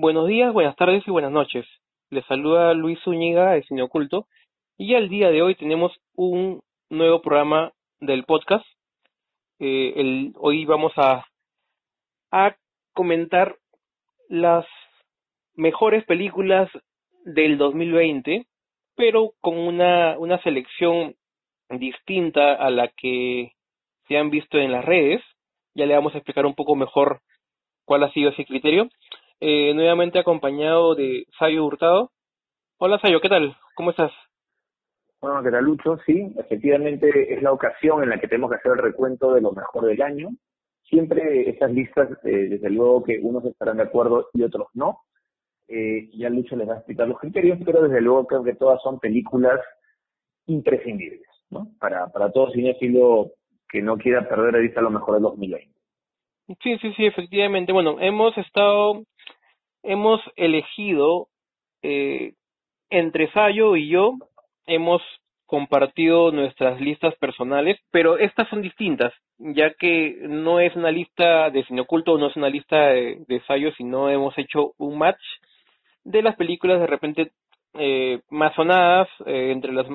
Buenos días, buenas tardes y buenas noches. Les saluda Luis Zúñiga de Cine Oculto y al día de hoy tenemos un nuevo programa del podcast. Eh, hoy vamos a, a comentar las mejores películas del 2020, pero con una, una selección distinta a la que se han visto en las redes. Ya le vamos a explicar un poco mejor cuál ha sido ese criterio eh, nuevamente acompañado de Sayo Hurtado. Hola Sayo, ¿qué tal? ¿Cómo estás? Bueno, ¿qué tal Lucho? Sí, efectivamente es la ocasión en la que tenemos que hacer el recuento de lo mejor del año. Siempre esas listas, eh, desde luego que unos estarán de acuerdo y otros no. Eh, ya Lucho les va a explicar los criterios, pero desde luego creo que todas son películas imprescindibles, ¿no? Para, para todo cinéfilo que no quiera perder de vista lo mejor del 2020. Sí, sí, sí, efectivamente. Bueno, hemos estado hemos elegido eh, entre Sayo y yo hemos compartido nuestras listas personales, pero estas son distintas, ya que no es una lista de cine oculto, no es una lista de, de Sayo, sino hemos hecho un match de las películas de repente eh, más sonadas eh, entre las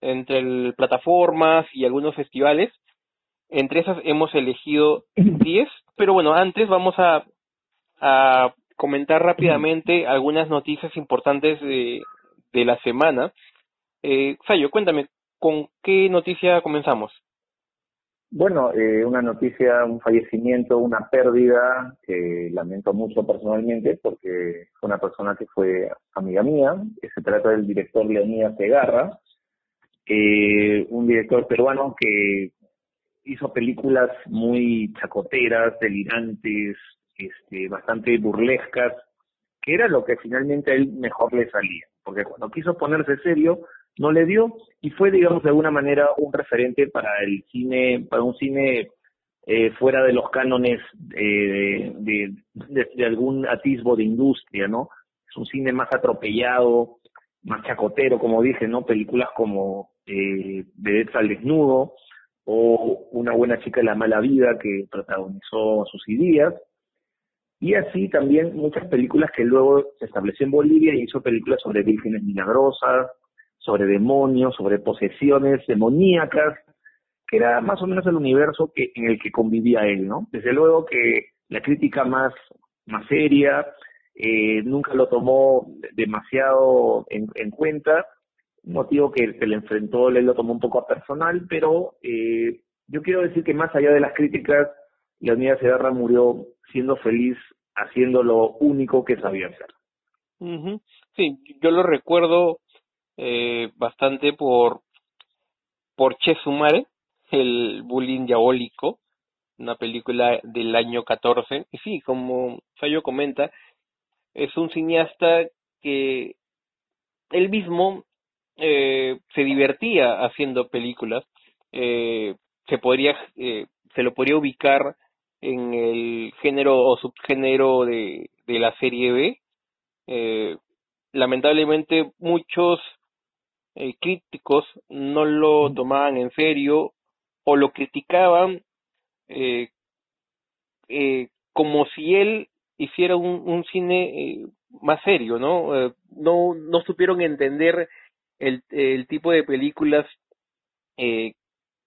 entre plataformas y algunos festivales. Entre esas hemos elegido 10, pero bueno, antes vamos a, comentar rápidamente algunas noticias importantes de, de la semana. Eh, Sayo, cuéntame, ¿con qué noticia comenzamos? Bueno, eh, una noticia, un fallecimiento, una pérdida que lamento mucho personalmente porque fue una persona que fue amiga mía. Se trata del director Leonidas Segarra, eh, un director peruano que hizo películas muy chacoteras, delirantes, este, bastante burlescas, que era lo que finalmente a él mejor le salía, porque cuando quiso ponerse serio no le dio y fue, digamos, de alguna manera un referente para el cine, para un cine eh, fuera de los cánones eh, de, de, algún atisbo de industria, ¿no? Es un cine más atropellado, más chacotero, como dije, ¿no? Películas como eh, Vedettes al desnudo o Una buena chica de la mala vida que protagonizó sus ideas y así también muchas películas que luego se estableció en Bolivia y hizo películas sobre vírgenes milagrosas, sobre demonios, sobre posesiones demoníacas, que era más o menos el universo que, en el que convivía él, ¿no? Desde luego que la crítica más, más seria eh, nunca lo tomó demasiado en cuenta, un motivo que se le enfrentó, él lo tomó un poco a personal, pero eh, yo quiero decir que más allá de las críticas, Leonidas Segarra murió siendo feliz haciendo lo único que sabía hacer. Sí, yo lo recuerdo eh, bastante por por Che Sumare, el bullying diabólico, una película del año 14. Y sí, como Sayo comenta, es un cineasta que él mismo eh, se divertía haciendo películas. Eh, se podría, eh, se lo podría ubicar en el género o subgénero de, de la serie B. Eh, lamentablemente muchos eh, críticos no lo tomaban en serio o lo criticaban eh, eh, como si él hiciera un, un cine eh, más serio, ¿no? No no supieron entender el, el tipo de películas eh,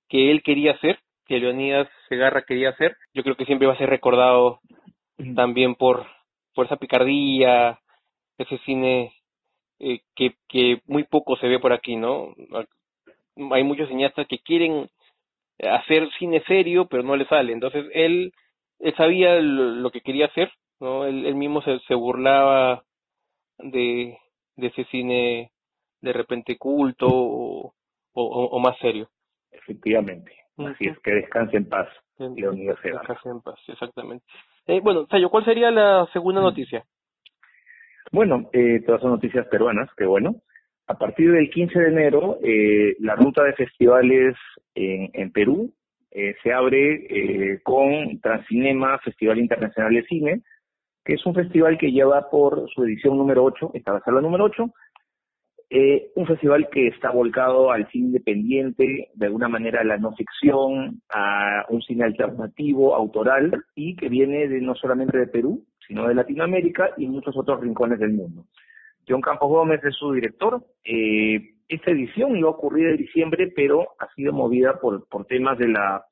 que él quería hacer que Leonidas Segarra quería hacer, yo creo que siempre va a ser recordado también por, por esa picardía, ese cine eh, que, que muy poco se ve por aquí, ¿no? Hay muchos cineastas que quieren hacer cine serio, pero no le sale. Entonces él, él sabía lo, que quería hacer, ¿no? Él, él mismo se, se burlaba de, de ese cine de repente culto o, o, o más serio. Efectivamente. Así es, que descanse en paz, Leonidas Descanse en paz, exactamente. Eh, bueno, Sayo, ¿cuál sería la segunda noticia? Bueno, eh, todas son noticias peruanas, qué bueno. A partir del 15 de enero, eh, la ruta de festivales en, en Perú eh, se abre eh, con Transcinema, Festival Internacional de Cine, que es un festival que lleva por su edición número 8, esta va a ser la número 8, eh, un festival que está volcado al cine independiente, de alguna manera a la no ficción, a un cine alternativo, autoral, y que viene de no solamente de Perú, sino de Latinoamérica y muchos otros rincones del mundo. John Campos Gómez es su director. Eh, esta edición iba a ocurrir en diciembre, pero ha sido movida por, por temas de la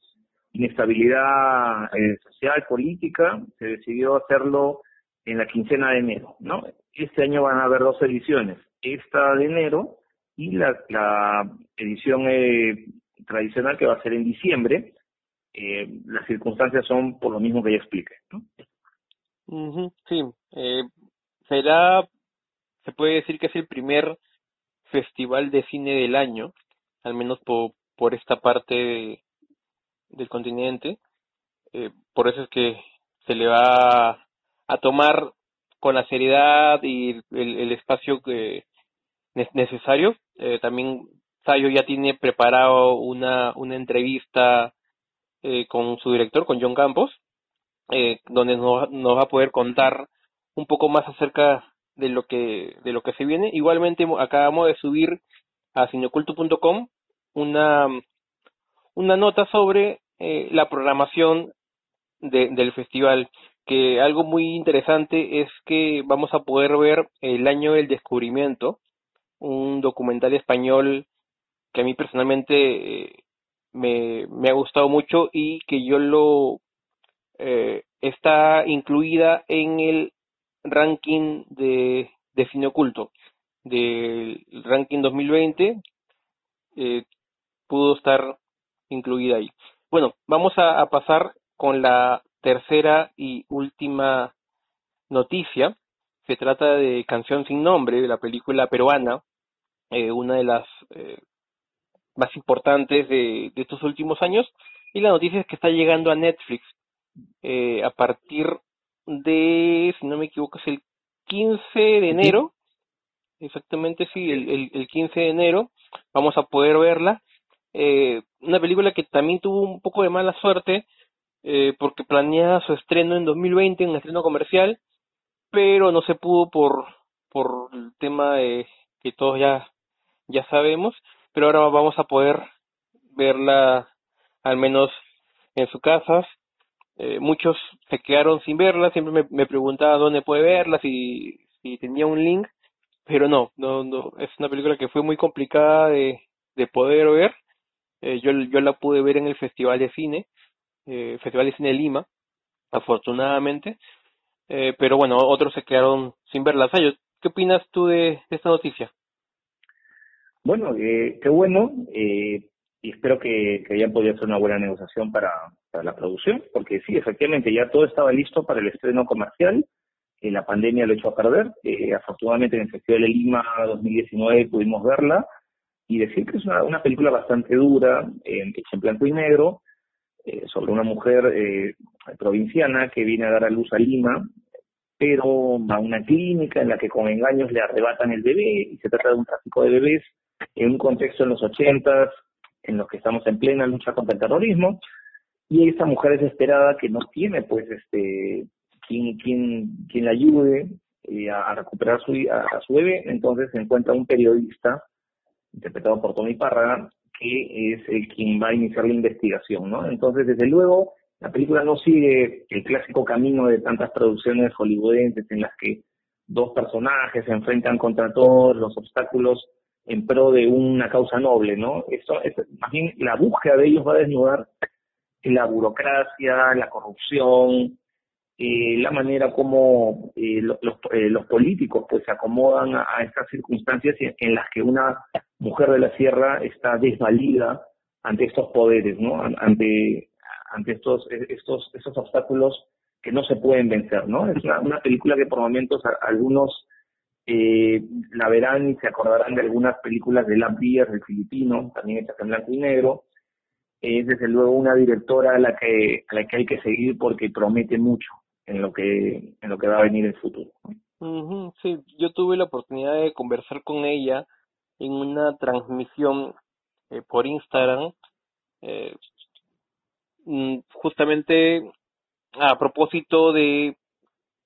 inestabilidad eh, social, política. Se decidió hacerlo en la quincena de enero, ¿no? Este año van a haber dos ediciones, esta de enero y la, la edición eh, tradicional que va a ser en diciembre. Eh, las circunstancias son por lo mismo que ya expliqué, ¿no? Sí, eh, será, se puede decir que es el primer festival de cine del año, al menos por, por esta parte de- del continente. Eh, por eso es que se le va a tomar con la seriedad y el, el espacio que ne- necesario. Eh, también Sayo ya tiene preparado una, una entrevista eh, con su director, con John Campos, eh, donde nos, nos va a poder contar un poco más acerca de lo que de lo que se viene. Igualmente mo- acabamos de subir a cineoculto.com una una nota sobre eh, la programación de- del festival que algo muy interesante es que vamos a poder ver el año del descubrimiento, un documental español que a mí personalmente eh, me, me ha gustado mucho y que yo lo eh, está incluida en el ranking de, cine oculto del ranking 2020 eh, pudo estar incluida ahí. Bueno, vamos a pasar con la tercera y última noticia. Se trata de Canción sin nombre, de la película peruana, eh, una de las eh, más importantes de, de estos últimos años. Y la noticia es que está llegando a Netflix eh, a partir de, si no me equivoco, es el 15 de enero. Exactamente, sí, el, el, el 15 de enero vamos a poder verla. Eh, una película que también tuvo un poco de mala suerte eh, porque planeaba su estreno en 2020, un estreno comercial, pero no se pudo por por el tema de que todos ya ya sabemos, pero ahora vamos a poder verla al menos en sus casas. Eh, muchos se quedaron sin verla, siempre me, me preguntaba dónde puede verla, si, si tenía un link, pero no, no, no, es una película que fue muy complicada de, de poder ver. Eh, yo, yo la pude ver en el Festival de Cine, eh, Festival de Cine Lima, afortunadamente, eh, pero bueno, otros se quedaron sin verla. Sayo, ¿qué opinas tú de, esta noticia? Bueno, eh, qué bueno, eh, y espero que, que hayan podido hacer una buena negociación para, la producción, porque sí, efectivamente, ya todo estaba listo para el estreno comercial, la pandemia lo echó a perder, eh, afortunadamente en el Festival de Lima 2019 pudimos verla, y decir que es una, una película bastante dura, eh, hecha en blanco y negro, eh, sobre una mujer eh, provinciana que viene a dar a luz a Lima, pero a una clínica en la que con engaños le arrebatan el bebé y se trata de un tráfico de bebés en un contexto en los ochentas en los que estamos en plena lucha contra el terrorismo y esta mujer desesperada que no tiene pues este quien quien quien la ayude eh, a, recuperar su a, a su bebé entonces se encuentra un periodista interpretado por Tony Parra que es el quien va a iniciar la investigación no entonces desde luego la película no sigue el clásico camino de tantas producciones hollywoodenses en las que dos personajes se enfrentan contra todos los obstáculos en pro de una causa noble, ¿no? Eso es, más bien la búsqueda de ellos va a desnudar la burocracia, la corrupción, eh, la manera como eh, los, eh, los políticos pues se acomodan a, estas circunstancias en, en las que una mujer de la sierra está desvalida ante estos poderes, ¿no? Ante ante estos estos estos obstáculos que no se pueden vencer, ¿no? Es una, una película que por momentos a, algunos eh, la verán y se acordarán de algunas películas de Lamp del filipino, también hechas en blanco y negro. Es desde luego una directora a la que a la que hay que seguir porque promete mucho. En lo que en lo que va a venir en el futuro. sí, yo tuve la oportunidad de conversar con ella en una transmisión eh, por Instagram, eh, mm, justamente a propósito de,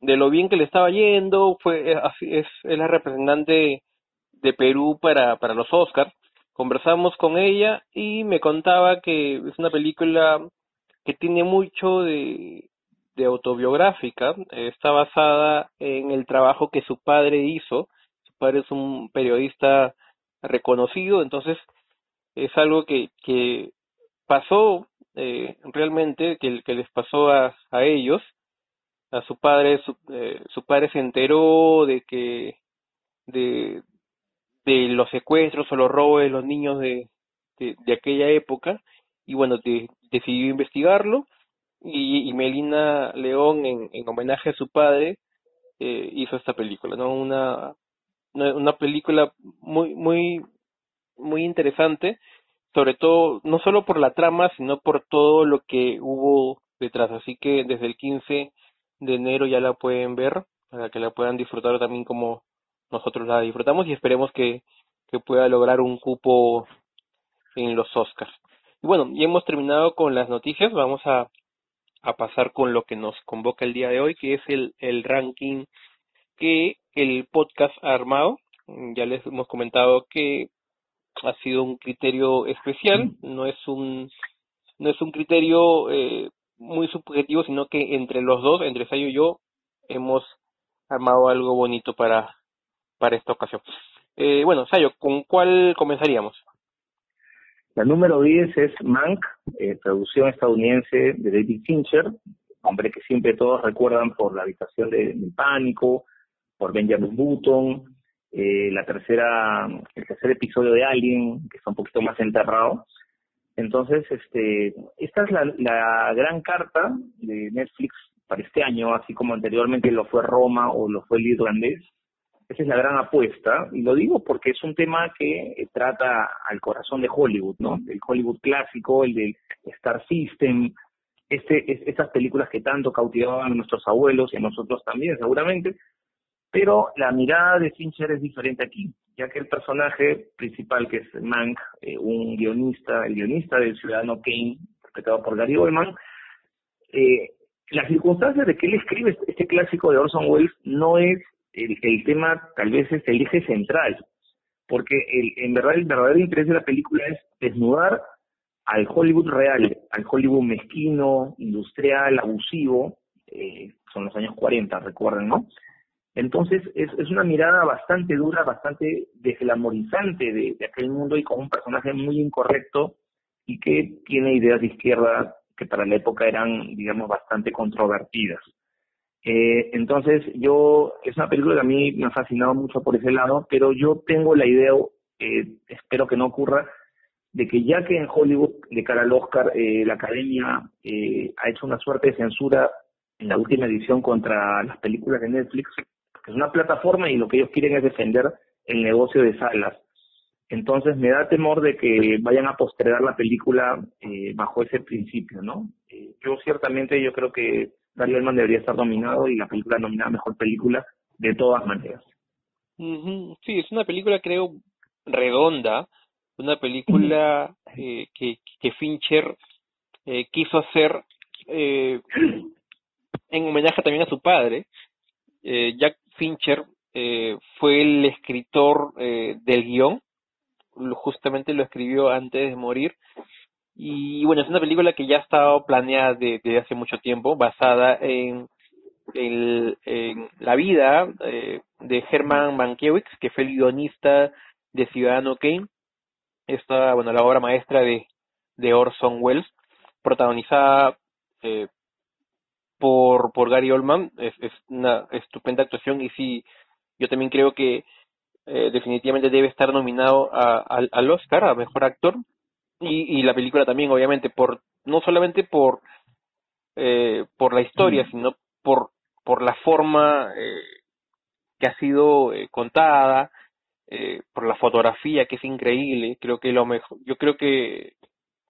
de lo bien que le estaba yendo, fue así es, es la representante de Perú para, para los Oscars. Conversamos con ella y me contaba que es una película que tiene mucho de, de autobiográfica, está basada en el trabajo que su padre hizo, su padre es un periodista reconocido, entonces es algo que, que pasó eh, realmente, que, que les pasó a, a ellos, a su padre, su, eh, su padre se enteró de que de, de los secuestros o los robos de los niños de, de, aquella época y bueno, decidió investigarlo y, y Melina León en, en homenaje a su padre eh, hizo esta película, ¿no? Una, una película muy, muy, muy interesante, sobre todo, no solo por la trama, sino por todo lo que hubo detrás. Así que desde el 15 de enero ya la pueden ver, para que la puedan disfrutar también como nosotros la disfrutamos y esperemos que, que pueda lograr un cupo en los Oscars. Y bueno, ya hemos terminado con las noticias, vamos a, a pasar con lo que nos convoca el día de hoy, que es el, el ranking que el podcast ha armado. Ya les hemos comentado que ha sido un criterio especial, no es un no es un criterio eh, muy subjetivo, sino que entre los dos, entre Sayo y yo, hemos armado algo bonito para, para esta ocasión. Eh, bueno, Sayo, ¿con cuál comenzaríamos? La número 10 es Mank, eh, producción estadounidense de David Fincher, hombre que siempre todos recuerdan por la habitación de, pánico, por Benjamin Button, eh, la tercera, el tercer episodio de Alien, que está un poquito más enterrado. Entonces, este, esta es la, la gran carta de Netflix para este año, así como anteriormente lo fue Roma o lo fue el irlandés. Esa es la gran apuesta, y lo digo porque es un tema que eh, trata al corazón de Hollywood, ¿no? El Hollywood clásico, el del Star System, este, estas películas que tanto cautivaban a nuestros abuelos y a nosotros también, seguramente, pero la mirada de Fincher es diferente aquí, ya que el personaje principal, que es Mank, eh, un guionista, el guionista del Ciudadano Kane, interpretado por Gary Oldman, eh, las circunstancias de que él escribe este clásico de Orson Welles no es el, el tema, tal vez es el eje central, porque el, en verdad el verdadero interés de la película es desnudar al Hollywood real, al Hollywood mezquino, industrial, abusivo, eh, son los años 40, recuerden, ¿no? Entonces es, una mirada bastante dura, bastante desglamorizante de, de aquel mundo y con un personaje muy incorrecto y que tiene ideas de izquierda que para la época eran, digamos, bastante controvertidas. Eh, entonces, yo, es una película que a mí me ha fascinado mucho por ese lado, pero yo tengo la idea, eh, espero que no ocurra, de que ya que en Hollywood, de cara al Oscar, eh, la academia eh, ha hecho una suerte de censura en la última edición contra las películas de Netflix, que es una plataforma y lo que ellos quieren es defender el negocio de salas. Entonces me da temor de que vayan a postergar la película eh, bajo ese principio, ¿no? Eh, yo ciertamente yo creo que Dario Elman debería estar nominado y la película nominada Mejor Película de todas maneras. Sí, es una película creo redonda, una película eh, que, que Fincher eh, quiso hacer eh, en homenaje también a su padre. Eh, Jack Fincher eh, fue el escritor eh, del guion, justamente lo escribió antes de morir. Y bueno, es una película que ya ha estado planeada desde hace mucho tiempo, basada en, en, en la vida eh, de Herman Mankiewicz, que fue el guionista de Ciudadano Kane. Esta, bueno, la obra maestra de, de Orson Welles, protagonizada eh, por, por Gary Oldman. Es, es una estupenda actuación y sí, yo también creo que eh, definitivamente debe estar nominado a, al Oscar, a Mejor Actor, y, y la película también, obviamente, por no solamente por eh, por la historia, sino por por la forma eh, que ha sido eh, contada, eh, por la fotografía que es increíble. Creo que lo mejor, yo creo que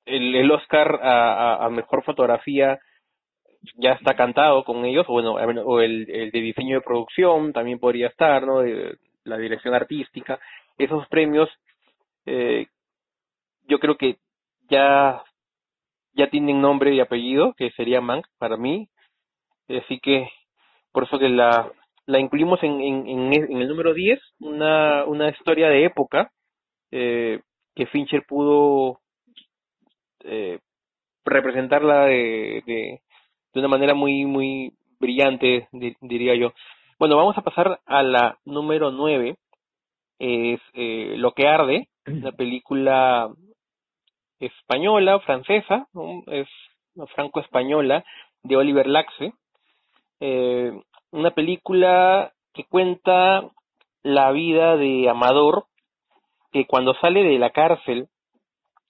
el, el Oscar a, a, a mejor fotografía ya está cantado con ellos, o bueno, o el, el de diseño de producción también podría estar, ¿no? De la dirección artística, esos premios, eh, yo creo que ya, ya tienen nombre y apellido, que sería Mank para mí, así que por eso que la, la incluimos en, en, en, el número 10, una, una historia de época eh, que Fincher pudo eh, representarla de, de, una manera muy, muy brillante, diría yo. Bueno, vamos a pasar a la número 9, es eh, Lo que arde, una película española, francesa, es franco-española, de Oliver Laxe. Eh, una película que cuenta la vida de Amador, que cuando sale de la cárcel,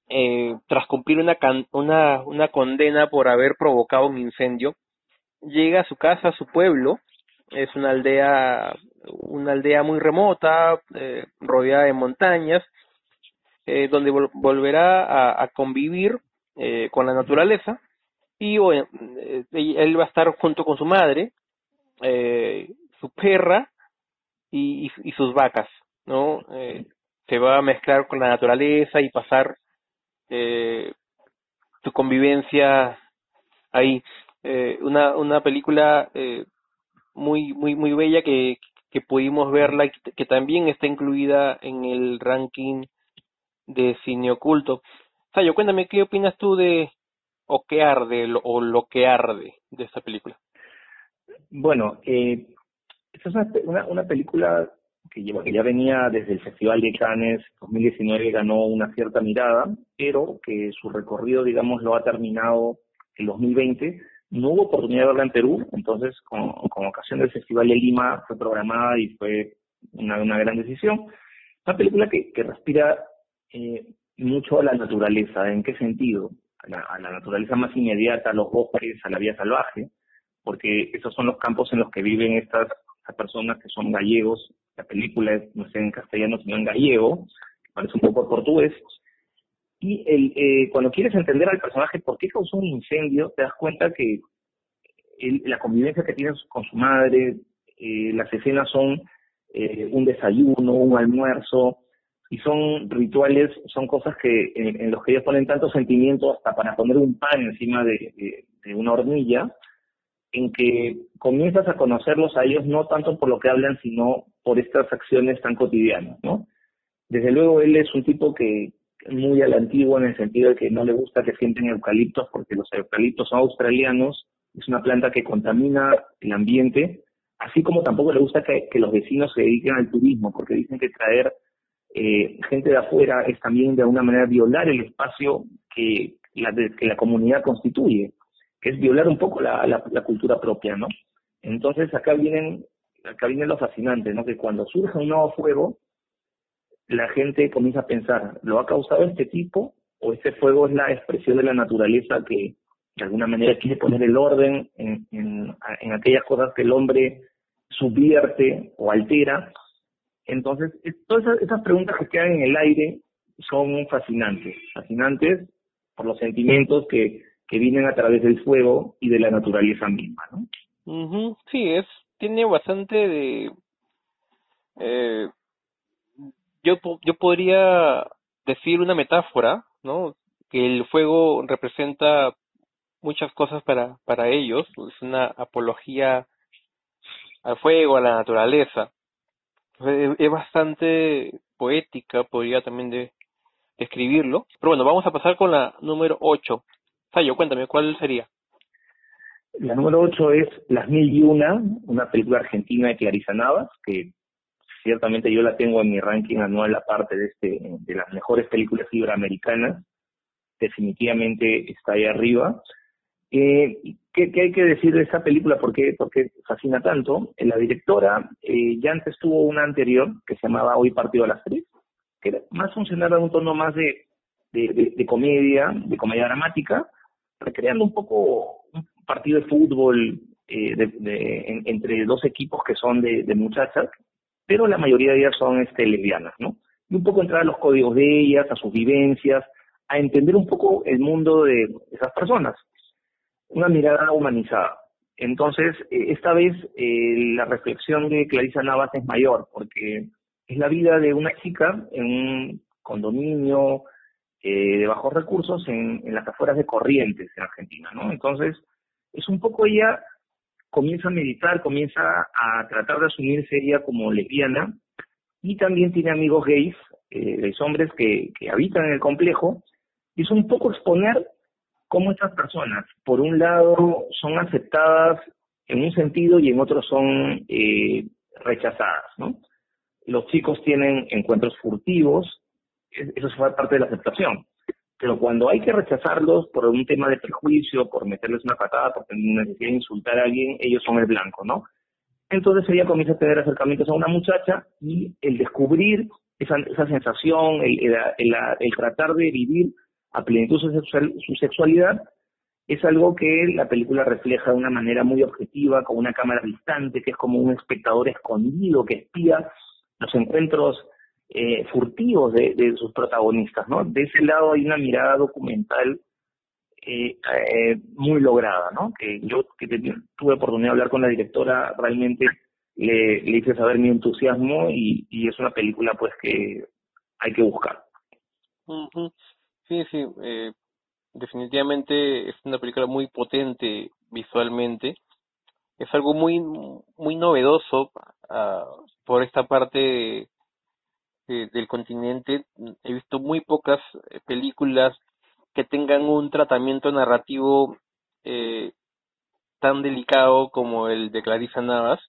eh, tras cumplir una, una, una condena por haber provocado un incendio, llega a su casa, a su pueblo, es una aldea, una aldea muy remota, eh, rodeada de montañas, eh, donde volverá a, convivir eh, con la naturaleza y bueno, eh, él va a estar junto con su madre, eh, su perra y, y, sus vacas, ¿no? Eh, se va a mezclar con la naturaleza y pasar su convivencia ahí. Una, una película muy, muy, muy bella que, que pudimos verla y que también está incluida en el ranking de cine oculto. Sayo, cuéntame, ¿qué opinas tú de o qué arde o lo que arde de esta película? Bueno, eh, esta es una, una, película que, lleva, que ya venía desde el Festival de Cannes 2019, ganó una cierta mirada, pero que su recorrido, digamos, lo ha terminado en 2020. No hubo oportunidad de verla en Perú, entonces, con, con ocasión del Festival de Lima, fue programada y fue una, una gran decisión. Una película que, que respira eh, mucho a la naturaleza. ¿En qué sentido? A la, naturaleza más inmediata, a los bosques, a la vida salvaje porque esos son los campos en los que viven estas, personas que son gallegos. La película es, no sé en castellano, sino en gallego, parece un poco portugués. Y el, eh, cuando quieres entender al personaje por qué causó un incendio, te das cuenta que la convivencia que tiene con su madre, eh, las escenas son eh, un desayuno, un almuerzo, y son rituales, son cosas que en, los que ellos ponen tanto sentimiento hasta para poner un pan encima de una hornilla, en que comienzas a conocerlos a ellos no tanto por lo que hablan, sino por estas acciones tan cotidianas, ¿no? Desde luego él es un tipo que muy a la antigua en el sentido de que no le gusta que sienten eucaliptos porque los eucaliptos son australianos, es una planta que contamina el ambiente, así como tampoco le gusta que, los vecinos se dediquen al turismo porque dicen que traer eh, gente de afuera es también de alguna manera violar el espacio que la, que la comunidad constituye que es violar un poco la, cultura propia, ¿no? Entonces acá vienen, acá viene lo fascinante, ¿no? Que cuando surge un nuevo fuego, la gente comienza a pensar, ¿lo ha causado este tipo? ¿O este fuego es la expresión de la naturaleza que de alguna manera quiere poner el orden en, en, en aquellas cosas que el hombre subvierte o altera? Entonces, todas esas, preguntas que quedan en el aire son fascinantes, fascinantes por los sentimientos que que vienen a través del fuego y de la naturaleza misma, ¿no? Sí, es tiene bastante de eh, yo yo podría decir una metáfora, ¿no? Que el fuego representa muchas cosas para para ellos, es una apología al fuego, a la naturaleza. Es, bastante poética, podría también de, describirlo. Pero bueno, vamos a pasar con la número 8, Sayo, cuéntame, ¿cuál sería? La número 8 es Las Mil y Una, una película argentina de Clarisa Navas, que ciertamente yo la tengo en mi ranking anual aparte de este de las mejores películas iberoamericanas. Definitivamente está ahí arriba. Eh, ¿qué, ¿qué, hay que decir de esa película? ¿Por qué, fascina tanto? Eh, la directora eh, ya antes tuvo una anterior que se llamaba Hoy Partido a las Tres, que era más funcionaba en un tono más de, de, comedia, de comedia dramática, recreando un poco un partido de fútbol eh, entre dos equipos que son de, muchachas, pero la mayoría de ellas son este, lesbianas, ¿no? Y un poco entrar a los códigos de ellas, a sus vivencias, a entender un poco el mundo de esas personas. Una mirada humanizada. Entonces, eh, esta vez eh, la reflexión de Clarisa Navas es mayor, porque es la vida de una chica en un condominio eh, de bajos recursos en, las afueras de Corrientes, en Argentina, ¿no? Entonces, es un poco ella comienza a meditar, comienza a tratar de asumirse ella como lesbiana y también tiene amigos gays, eh, hombres que, que habitan en el complejo, y es un poco exponer cómo estas personas, por un lado, son aceptadas en un sentido y en otro son eh, rechazadas. Los chicos tienen encuentros furtivos, eso fue parte de la aceptación. Pero cuando hay que rechazarlos por un tema de prejuicio, por meterles una patada, por tener necesidad de insultar a alguien, ellos son el blanco. Entonces ella comienza a tener acercamientos a una muchacha y el descubrir esa, sensación, el, tratar de vivir a plenitud su, su sexualidad, es algo que la película refleja de una manera muy objetiva, con una cámara distante, que es como un espectador escondido que espía los encuentros eh, furtivos de, de, sus protagonistas, ¿no? De ese lado hay una mirada documental eh, eh, muy lograda, ¿no? Que yo que tuve oportunidad de hablar con la directora, realmente le, hice saber mi entusiasmo y, y es una película pues que hay que buscar. Sí, sí, eh, definitivamente es una película muy potente visualmente. Es algo muy muy novedoso uh, por esta parte del continente. He visto muy pocas eh, películas que tengan un tratamiento narrativo eh, tan delicado como el de Clarissa Navas.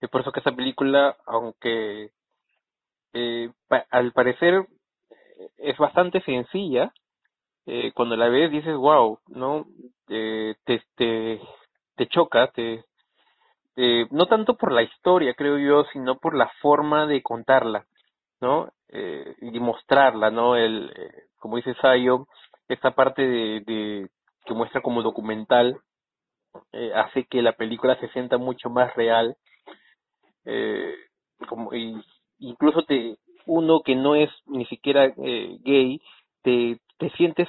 Es por eso que esa película, aunque eh, al parecer es bastante sencilla, eh, cuando la ves dices, wow, ¿no? Eh, te, te, te choca, te, eh, no tanto por la historia, creo yo, sino por la forma de contarla. ¿no? Eh, y mostrarla, ¿no? El, eh, como dice Sayo, esta parte de, de que muestra como documental hace que la película se sienta mucho más real, como y incluso te uno que no es ni siquiera eh, gay te te sientes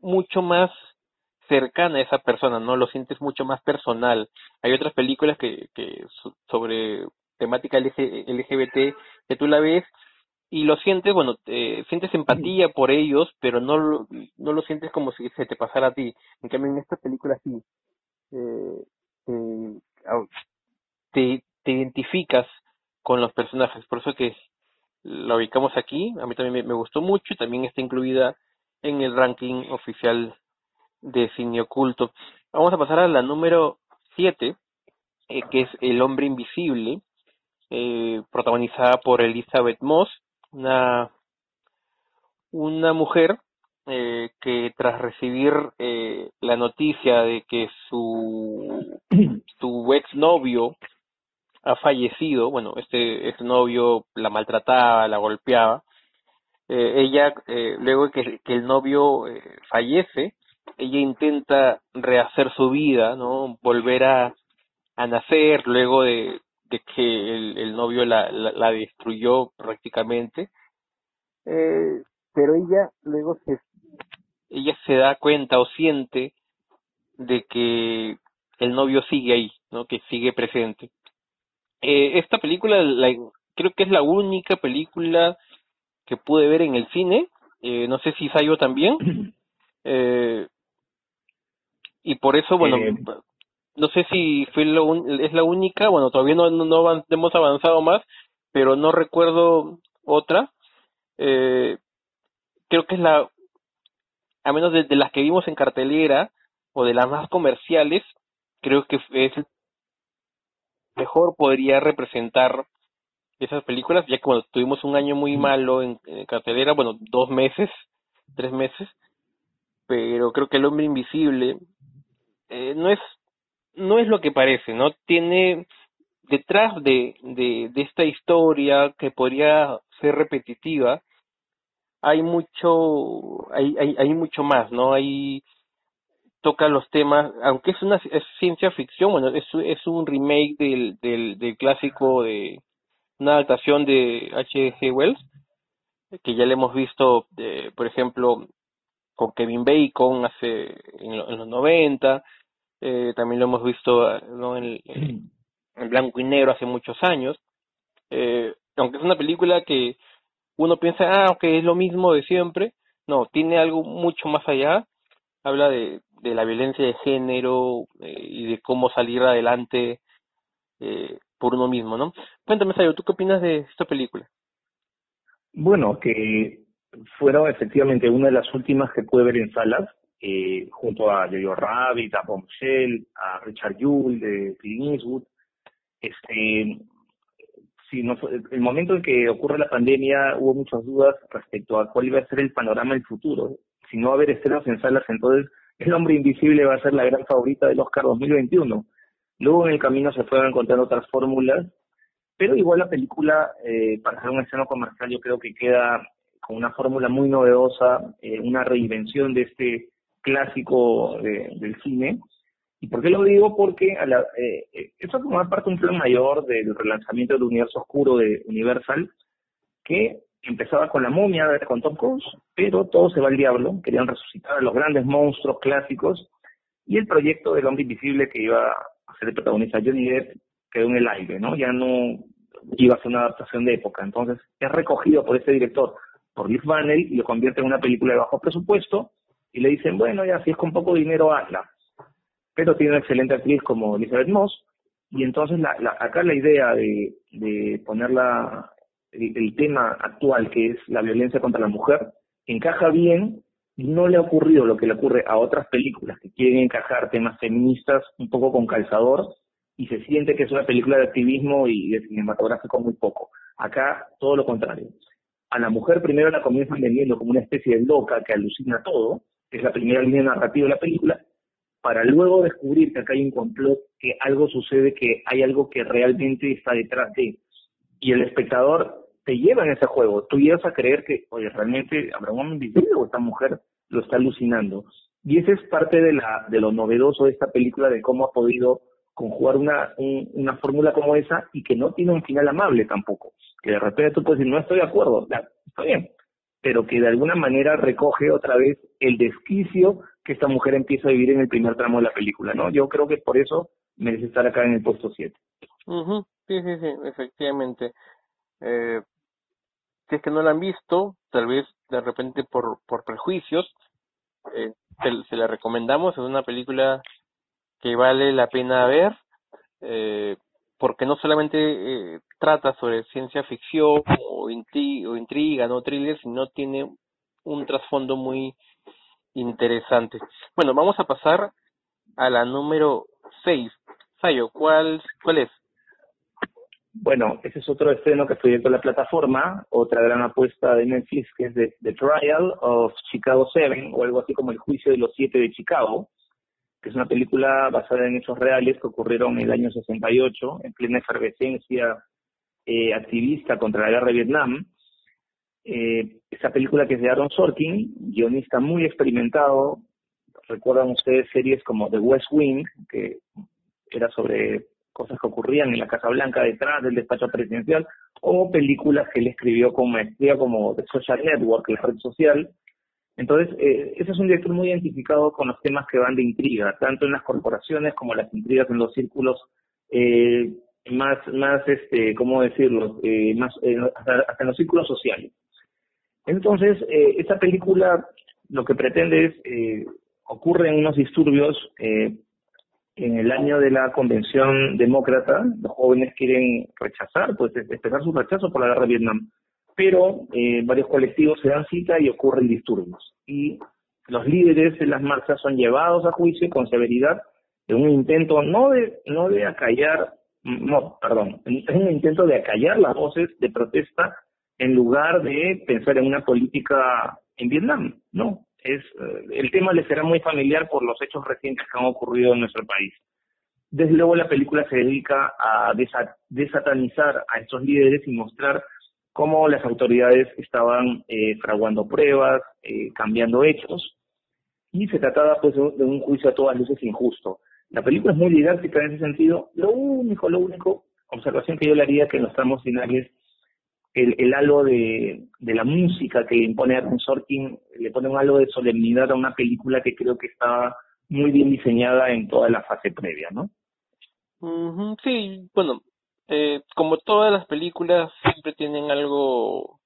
mucho más cercana a esa persona, ¿no? Lo sientes mucho más personal. Hay otras películas que, que sobre temática LGBT que tú la ves y lo sientes, bueno, eh, sientes empatía por ellos, pero no lo, no lo sientes como si se te pasara a ti. En cambio, en esta película sí, eh, eh, te, te identificas con los personajes, por eso que la ubicamos aquí, a mí también me, me gustó mucho y también está incluida en el ranking oficial de cine oculto. Vamos a pasar a la número 7, eh, que es El hombre invisible, eh, protagonizada por Elizabeth Moss, una, una mujer eh, que tras recibir eh, la noticia de que su, su exnovio ha fallecido, bueno, este, este novio la maltrataba, la golpeaba, eh, ella, eh, luego que, el novio eh, fallece, ella intenta rehacer su vida, ¿no? Volver a, a nacer luego de, que el, el novio la, la, la, destruyó prácticamente. Eh, pero ella luego se, ella se da cuenta o siente de que el novio sigue ahí, ¿no? Que sigue presente. Eh, esta película la, creo que es la única película que pude ver en el cine, eh, no sé si Sayo también, eh, y por eso, bueno, eh, no sé si fue lo es la única, bueno, todavía no, no, hemos avanzado más, pero no recuerdo otra. Eh, creo que es la, a menos de, de, las que vimos en cartelera o de las más comerciales, creo que es mejor podría representar esas películas, ya que cuando tuvimos un año muy malo en, en cartelera, bueno, dos meses, tres meses, pero creo que El Hombre Invisible eh, no es no es lo que parece, ¿no? Tiene detrás de, de, de esta historia que podría ser repetitiva, hay mucho, hay, hay, hay mucho más, ¿no? Hay, toca los temas, aunque es una es ciencia ficción, bueno, es, es un remake del, del, clásico de una adaptación de H.G. Wells, que ya le hemos visto, eh, por ejemplo, con Kevin Bacon hace en, los 90, eh, también lo hemos visto en, en, blanco y negro hace muchos años, eh, aunque es una película que uno piensa, ah, ok, es lo mismo de siempre, no, tiene algo mucho más allá, habla de, de la violencia de género eh, y de cómo salir adelante eh, por uno mismo, ¿no? Cuéntame, Sayo, ¿tú qué opinas de esta película? Bueno, que fueron efectivamente una de las últimas que pude ver en salas, eh, junto a Jojo Rabbit, a Bombshell, a Richard Jewell de Clint Eastwood. Este, si no, el momento en que ocurre la pandemia hubo muchas dudas respecto a cuál iba a ser el panorama del futuro. Si no va a haber estrenos en salas, entonces El Hombre Invisible va a ser la gran favorita del Oscar 2021. Luego en el camino se fueron encontrando otras fórmulas, pero igual la película, eh, para hacer un escena comercial, yo creo que queda con una fórmula muy novedosa, eh, una reinvención de este clásico del cine. ¿Y por qué lo digo? Porque a la, eh, eh esto forma parte de un plan mayor del relanzamiento del universo oscuro de Universal, que empezaba con la momia, con Tom Cruise, pero todo se va al diablo, querían resucitar a los grandes monstruos clásicos, y el proyecto del hombre invisible que iba a ser el protagonista Johnny Depp quedó en el aire, ¿no? Ya no iba a ser una adaptación de época. Entonces, es recogido por este director por Liz Vanel y lo convierte en una película de bajo presupuesto y le dicen, bueno, ya si es con poco dinero, hazla. Pero tiene una excelente actriz como Elizabeth Moss y entonces la, acá la idea de, de poner el, tema actual que es la violencia contra la mujer encaja bien y no le ha ocurrido lo que le ocurre a otras películas que quieren encajar temas feministas un poco con calzador y se siente que es una película de activismo y de cinematográfico muy poco. Acá todo lo contrario a la mujer primero la comienzan vendiendo como una especie de loca que alucina todo, que es la primera línea narrativa de la película, para luego descubrir que acá hay un complot, que algo sucede, que hay algo que realmente está detrás de. Y el espectador te lleva en ese juego. Tú llegas a creer que, oye, realmente habrá un hombre o esta mujer lo está alucinando. Y esa es parte de, la, de lo novedoso de esta película, de cómo ha podido conjugar una, fórmula como esa y que no tiene un final amable tampoco. Que de repente tú puedes decir, no estoy de acuerdo, está bien, pero que de alguna manera recoge otra vez el desquicio que esta mujer empieza a vivir en el primer tramo de la película, ¿no? Yo creo que por eso merece estar acá en el puesto 7. Sí, sí, sí, efectivamente. Eh, si es que no la han visto, tal vez de repente por, por prejuicios, eh, se, la recomendamos, es una película que vale la pena ver, eh, porque no solamente eh, trata sobre ciencia ficción o, o intriga, no thriller, sino tiene un trasfondo muy interesante. Bueno, vamos a pasar a la número 6. Sayo, ¿cuál, ¿cuál es? Bueno, ese es otro estreno que en la plataforma, otra gran apuesta de Netflix que es The Trial of Chicago 7 o algo así como el juicio de los siete de Chicago que es una película basada en hechos reales que ocurrieron en el año 68, en plena efervescencia eh, activista contra la guerra de Vietnam. Eh, esa película que es de Aaron Sorkin, guionista muy experimentado, recuerdan ustedes series como The West Wing, que era sobre cosas que ocurrían en la Casa Blanca detrás del despacho presidencial, o películas que él escribió con maestría como The Social Network, la red social, entonces, eh, ese es un director muy identificado con los temas que van de intriga, tanto en las corporaciones como las intrigas en los círculos eh, más, más, este, ¿cómo decirlo? Eh, más, eh, hasta, en los círculos sociales. Entonces, esta película lo que pretende es, ocurren unos disturbios en el año de la convención demócrata, los jóvenes quieren rechazar, pues expresar su rechazo por la guerra de Vietnam pero eh, varios colectivos se dan cita y ocurren disturbios. Y los líderes de las marchas son llevados a juicio con severidad de un intento no de, no de acallar, no, perdón, es un intento de acallar las voces de protesta en lugar de pensar en una política en Vietnam, no. Es, eh, el tema le será muy familiar por los hechos recientes que han ocurrido en nuestro país. Desde luego la película se dedica a desatanizar a estos líderes y mostrar cómo las autoridades estaban eh, fraguando pruebas, eh, cambiando hechos, y se trataba pues de un juicio a todas luces injusto. La película es muy didáctica en ese sentido. Lo único, lo único, observación que yo le haría que en los tramos finales el, el halo de, de la música que impone Aaron Sorkin, le pone un halo de solemnidad a una película que creo que está muy bien diseñada en toda la fase previa, ¿no? sí, bueno, eh, como todas las películas siempre tienen algo,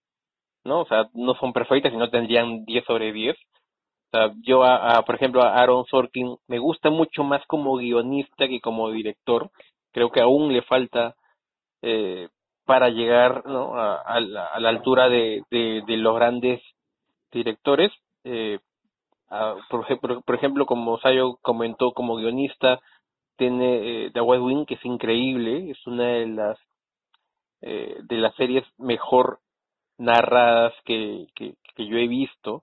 ¿no? O sea, no son perfectas y no tendrían 10 sobre 10. O sea, yo, a, por ejemplo, a Aaron Sorkin me gusta mucho más como guionista que como director. Creo que aún le falta eh, para llegar ¿no? a, la, altura de, de, los grandes directores. Eh, por, ejemplo, por ejemplo, como Sayo comentó como guionista, tiene eh, The West Wing, que es increíble, es una de las eh, de las series mejor narradas que, que, yo he visto.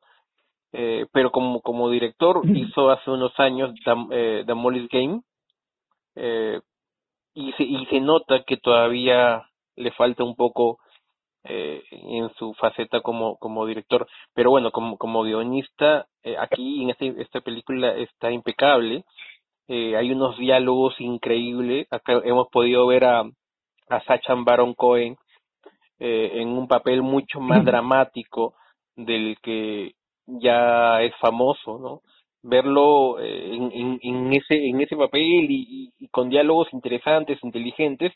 Eh, pero como, como director hizo hace unos años The, eh, The Molly's Game eh, y, se, y se nota que todavía le falta un poco eh, en su faceta como, como director. Pero bueno, como, como guionista, eh, aquí en este, esta película está impecable. Eh, hay unos diálogos increíbles. Acá hemos podido ver a, a Sacha Baron Cohen eh, en un papel mucho más dramático del que ya es famoso, ¿no? Verlo eh, en, en, ese en ese papel y, y, con diálogos interesantes, inteligentes,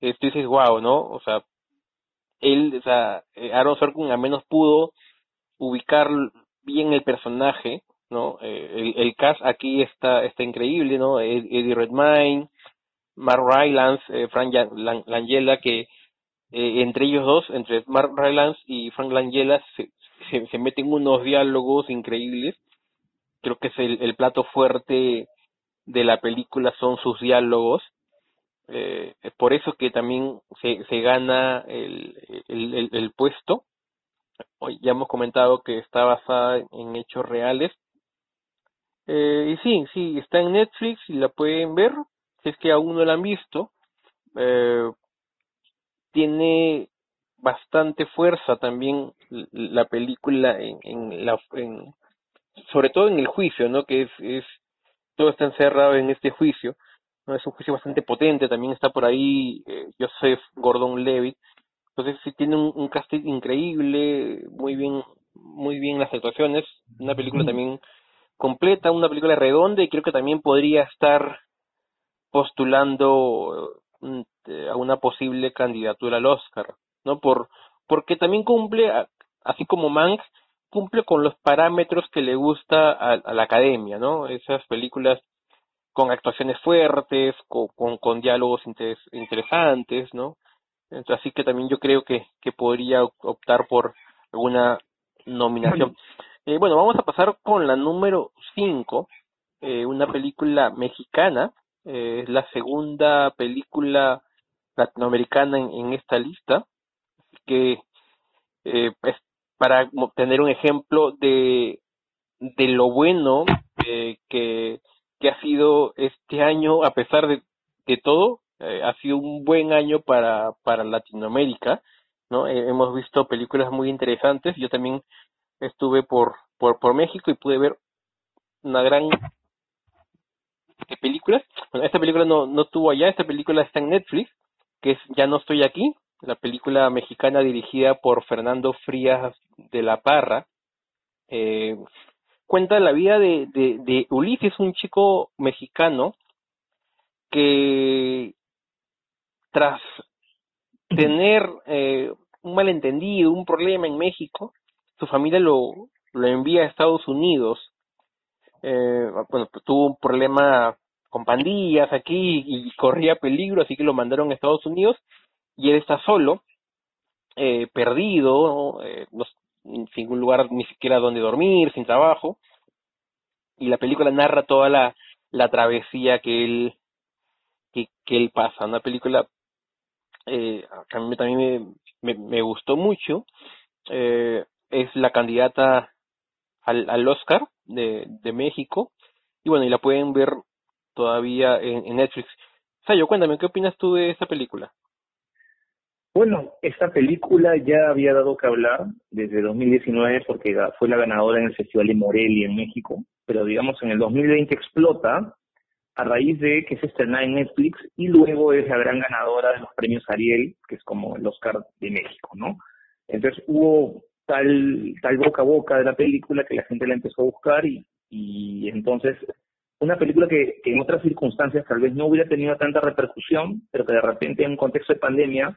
eh, tú dices, wow, ¿no? O sea, él, o sea, Aaron Sorkin al menos pudo ubicar bien el personaje ¿no? Eh, el, el, cast aquí está, está increíble, ¿no? Eddie Redmayne, Mark Rylance, eh, Frank Langella, que eh, entre ellos dos, entre Mark Rylance y Frank Langella, se, se, meten unos diálogos increíbles. Creo que es el plato fuerte de la película son sus diálogos. Eh, por eso que también se, se gana el, el, el, puesto. Hoy ya hemos comentado que está basada en hechos reales eh, y sí, sí, está en Netflix y la pueden ver, si es que aún no la han visto. Eh, tiene bastante fuerza también la película en, en la en, sobre todo en el juicio no que es, es todo está encerrado en este juicio no es un juicio bastante potente también está por ahí eh, Joseph Gordon Levitt entonces sí tiene un, un casting increíble muy bien muy bien las actuaciones una película también completa, una película redonda y creo que también podría estar postulando mm, a una posible candidatura al Oscar, ¿no? Por porque también cumple, así como Mank, cumple con los parámetros que le gusta a, la academia, ¿no? Esas películas con actuaciones fuertes, con, con, diálogos interesantes, ¿no? así que también yo creo que, que podría optar por alguna nominación. Eh, bueno, vamos a pasar con la número 5, eh, una película mexicana, eh, es la segunda película latinoamericana en, esta lista, que pues, para tener un ejemplo de, de lo bueno que, que ha sido este año, a pesar de, todo, eh, ha sido un buen año para, para Latinoamérica, ¿no? hemos visto películas muy interesantes, yo también estuve por, por, por México y pude ver una gran de películas. Bueno, esta película no, no tuvo allá, esta película está en Netflix, que es Ya no estoy aquí, la película mexicana dirigida por Fernando Frías de la Parra. Eh, cuenta la vida de, de, Ulises, un chico mexicano que tras tener eh, un malentendido, un problema en México, su familia lo, lo envía a Estados Unidos. Eh, bueno, pues tuvo un problema con pandillas aquí y corría peligro, así que lo mandaron a Estados Unidos y él está solo, eh, perdido, eh, sin un lugar ni siquiera donde dormir, sin trabajo. Y la película narra toda la, la travesía que él, que, que él pasa. Una película eh, que a mí también me, me, gustó mucho. Eh, es la candidata al, al Oscar de, de México. Y bueno, y la pueden ver todavía en, en Netflix. Sayo, cuéntame, ¿qué opinas tú de esta película? Bueno, esta película ya había dado que hablar desde 2019 porque fue la ganadora en el Festival de Morelia en México, pero digamos en el 2020 explota a raíz de que se estrena en Netflix y luego es la gran ganadora de los premios Ariel, que es como el Oscar de México, ¿no? Entonces hubo tal, tal boca a boca de la película que la gente la empezó a buscar y, y entonces una película que, en otras circunstancias tal vez no hubiera tenido tanta repercusión, pero que de repente en un contexto de pandemia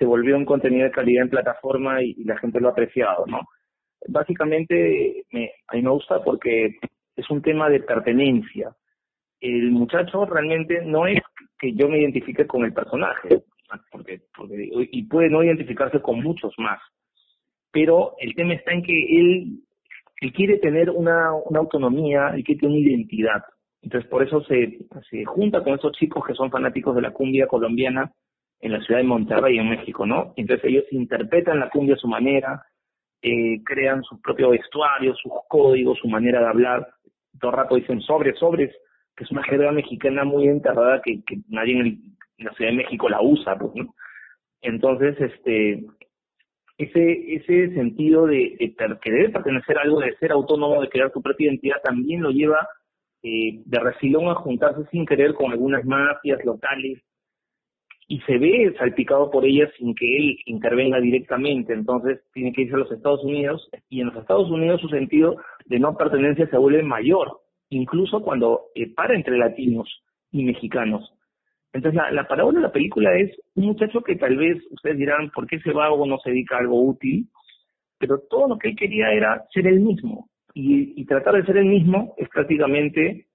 se volvió un contenido de calidad en plataforma y, la gente lo ha apreciado, ¿no? Básicamente me, a mí me gusta porque es un tema de pertenencia. El muchacho realmente no es que yo me identifique con el personaje, porque, y puede no identificarse con muchos más, pero el tema está en que él, él quiere tener una, una autonomía y quiere tener una identidad. Entonces por eso se, se junta con esos chicos que son fanáticos de la cumbia colombiana en la ciudad de Monterrey, en México, ¿no? Entonces ellos interpretan la cumbia a su manera, eh, crean su propio vestuario, sus códigos, su manera de hablar. Todo el rato dicen sobres, sobres, que es una jerga mexicana muy enterrada que, que nadie en, la Ciudad de México la usa, pues, ¿no? Entonces, este, ese, ese sentido de, de que debe pertenecer a algo, de ser autónomo, de crear su propia identidad, también lo lleva eh, de refilón a juntarse sin querer con algunas mafias locales y se ve salpicado por ellas sin que él intervenga directamente, entonces tiene que irse a los Estados Unidos y en los Estados Unidos su sentido de no pertenencia se vuelve mayor, incluso cuando eh, para entre latinos y mexicanos. Entonces la, la parábola de la película es un muchacho que tal vez ustedes dirán, ¿por qué se va o no se dedica a algo útil? Pero todo lo que él quería era ser el mismo, y, tratar de ser el mismo es prácticamente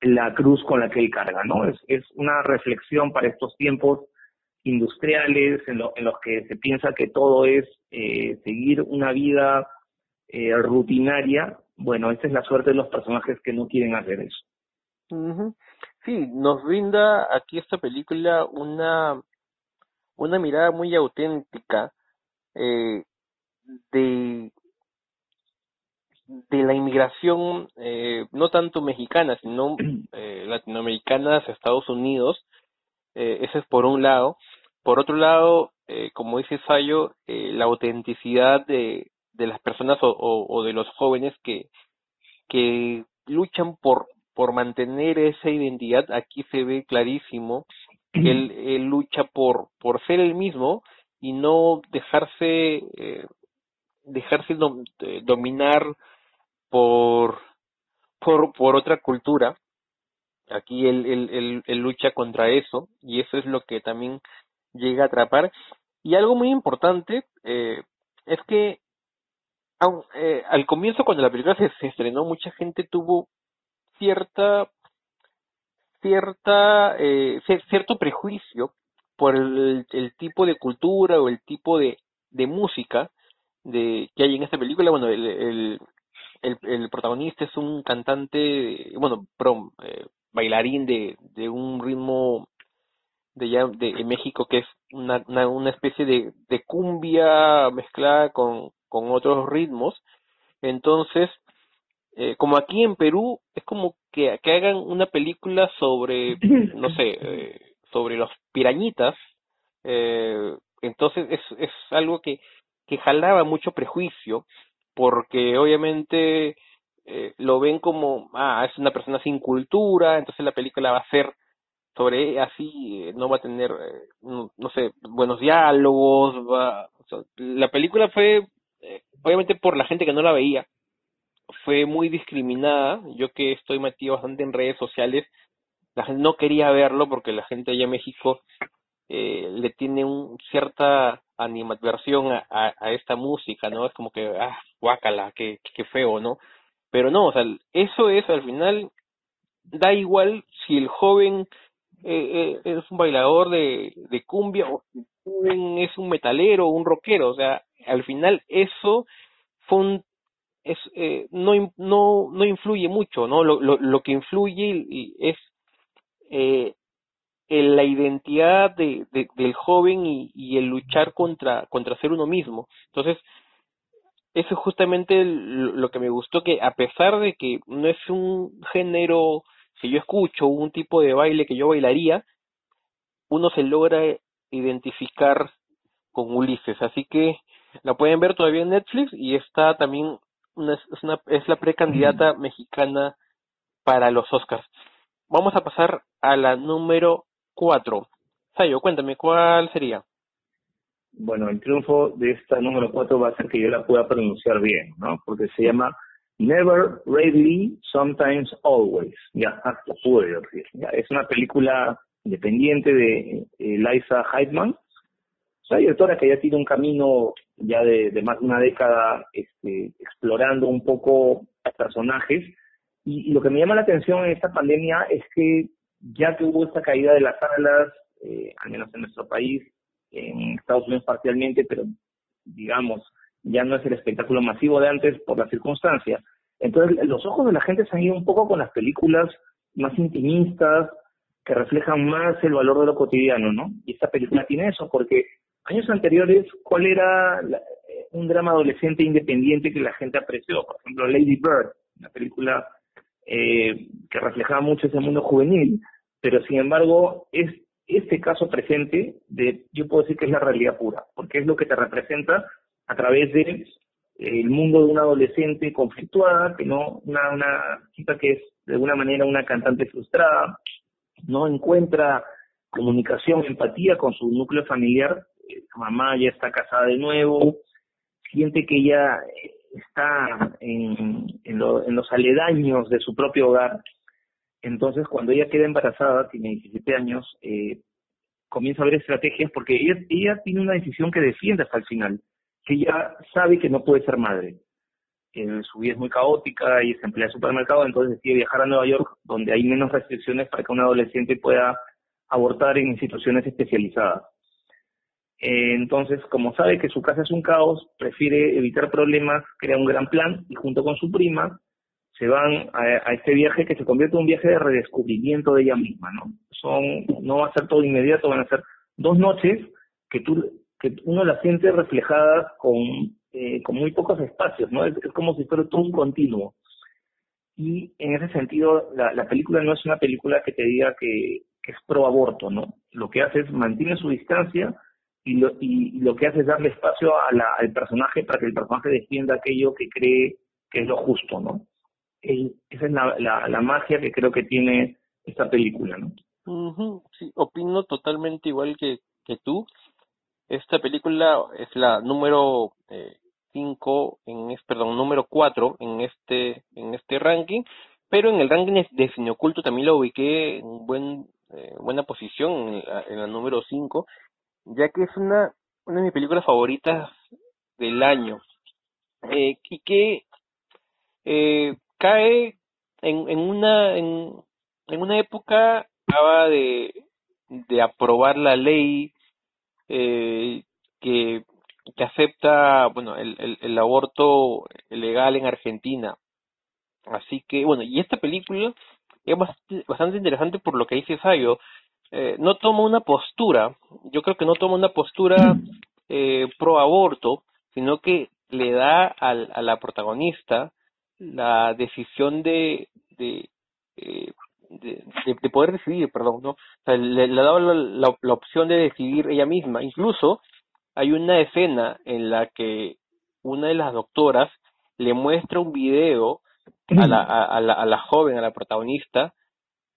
la cruz con la que él carga, ¿no? Es, es una reflexión para estos tiempos industriales en, en los que se piensa que todo es eh, seguir una vida eh, rutinaria. Bueno, esta es la suerte de los personajes que no quieren hacer eso. Sí, nos brinda aquí esta película una, una mirada muy auténtica eh, de de la inmigración, eh, no tanto mexicana, sino eh, latinoamericana hacia Estados Unidos. Eh, ese es por un lado. Por otro lado, eh, como dice Sayo, eh, la autenticidad de, de las personas o, o, de los jóvenes que, que luchan por, por mantener esa identidad, aquí se ve clarísimo que él, él lucha por, por ser el mismo y no dejarse, eh, dejarse dominar por, por, por otra cultura. Aquí él, él, él, lucha contra eso y eso es lo que también llega a atrapar. Y algo muy importante eh, es que eh, al comienzo cuando la película se, estrenó mucha gente tuvo cierta cierta eh, cierto prejuicio por el, el, tipo de cultura o el tipo de, de música de que hay en esta película bueno el, el, el, el protagonista es un cantante, bueno, prom, eh, bailarín de, de un ritmo de ya de, México que es una, una, especie de, de cumbia mezclada con, con otros ritmos. Entonces, eh, como aquí en Perú, es como que, que hagan una película sobre, no sé, eh, sobre los pirañitas. Eh, entonces, es, es algo que, que jalaba mucho prejuicio porque obviamente eh, lo ven como, ah, es una persona sin cultura, entonces la película va a ser sobre así, eh, no va a tener, eh, no, sé, buenos diálogos, va, la película fue, eh, obviamente por la gente que no la veía, fue muy discriminada, yo que estoy metido bastante en redes sociales, la gente no quería verlo porque la gente allá en México eh, le tiene un cierta animadversión a, a, esta música, ¿no? Es como que, ah, guácala, qué, qué feo, ¿no? Pero no, o sea, eso es al final, da igual si el joven eh, eh, es un bailador de, de cumbia o es un metalero un rockero, o sea, al final eso fue un, es, eh, no, no, no influye mucho, ¿no? Lo, lo, lo que influye es eh, la identidad de, del joven y, y, el luchar contra, contra ser uno mismo. Entonces, eso es justamente lo que me gustó, que a pesar de que no es un género que yo escucho, un tipo de baile que yo bailaría, uno se logra identificar con Ulises. Así que la pueden ver todavía en Netflix y está también, una, es, una, es la precandidata mexicana para los Oscars. vamos a pasar a la número 4. Sayo, cuéntame, ¿cuál sería? Bueno, el triunfo de esta número 4 va a ser que yo la pueda pronunciar bien, ¿no? Porque se llama Never, Rarely, Sometimes, Always. Ya, hasta pude decir. Es una película independiente de eh, Liza Heidman. Es una directora que ya tiene un camino ya de, más de una década este, explorando un poco personajes. Y, lo que me llama la atención en esta pandemia es que ya que hubo esta caída de las salas, eh, al menos en nuestro país, en Estados Unidos parcialmente, pero digamos, ya no es el espectáculo masivo de antes por las circunstancias. Entonces, los ojos de la gente se han ido un poco con las películas más intimistas, que reflejan más el valor de lo cotidiano, ¿no? Y esta película tiene eso, porque años anteriores, ¿cuál era eh, un drama adolescente independiente que la gente apreció? Por ejemplo, Lady Bird, una película eh, que reflejaba mucho ese mundo juvenil, pero sin embargo, es este caso presente de, yo puedo decir que es la realidad pura, porque es lo que te representa a través de eh, el mundo de una adolescente conflictuada, que no, una, una chica que es de alguna manera una cantante frustrada, no encuentra comunicación, empatía con su núcleo familiar, eh, su mamá ya está casada de nuevo, siente que ella está en, en, en los aledaños de su propio hogar. Entonces, cuando ella queda embarazada, tiene 17 años, eh, comienza a ver estrategias porque ella, ella tiene una decisión que defiende hasta el final, que ella sabe que no puede ser madre. su vida es muy caótica y se emplea en supermercado, entonces decide viajar a Nueva York, donde hay menos restricciones para que un adolescente pueda abortar en instituciones especializadas. Eh, entonces, como sabe que su casa es un caos, prefiere evitar problemas, crea un gran plan y junto con su prima se van a, este viaje que se convierte en un viaje de redescubrimiento de ella misma, ¿no? Son, no va a ser todo inmediato, van a ser dos noches que tú, que uno las siente reflejadas con, eh, con muy pocos espacios, ¿no? Es, como si fuera todo un continuo. Y en ese sentido, la, la película no es una película que te diga que, que es pro aborto, ¿no? Lo que hace es mantiene su distancia y lo, y, lo que hace es darle espacio a la, al personaje para que el personaje defienda aquello que cree que es lo justo, ¿no? esa es la, la, magia que creo que tiene esta película, ¿no? Sí, opino totalmente igual que, que tú. Esta película es la número 5, eh, en perdón, número 4 en este, en este ranking, pero en el ranking de cine oculto también lo ubiqué en buen, eh, buena posición, en la, en la número 5, ya que es una, una de mis películas favoritas del año. Eh, y que eh, cae en, en una en, en una época acaba de, de aprobar la ley eh, que, que acepta bueno el, el, el aborto legal en Argentina. Así que bueno y esta película es bastante, interesante por lo que dice Sayo eh, no toma una postura yo creo que no toma una postura eh, pro aborto sino que le da al, a la protagonista la decisión de, de, eh, de, de, poder decidir, perdón, ¿no? Le, le ha dado la, la, opción de decidir ella misma. Incluso hay una escena en la que una de las doctoras le muestra un video a la, a, la, a la joven, a la protagonista,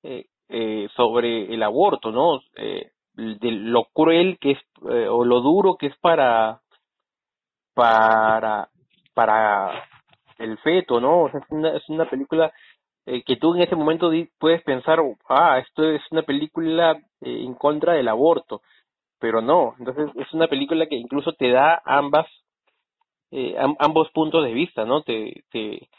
eh, eh, sobre el aborto, ¿no? Eh, de lo cruel que es, o lo duro que es para, para, para el feto, ¿no? O sea, es una, es una película eh, que tú en ese momento puedes pensar, ah, esto es una película eh, en contra del aborto, pero no, entonces es una película que incluso te da ambas, eh, ambos puntos de vista, ¿no? Te, te,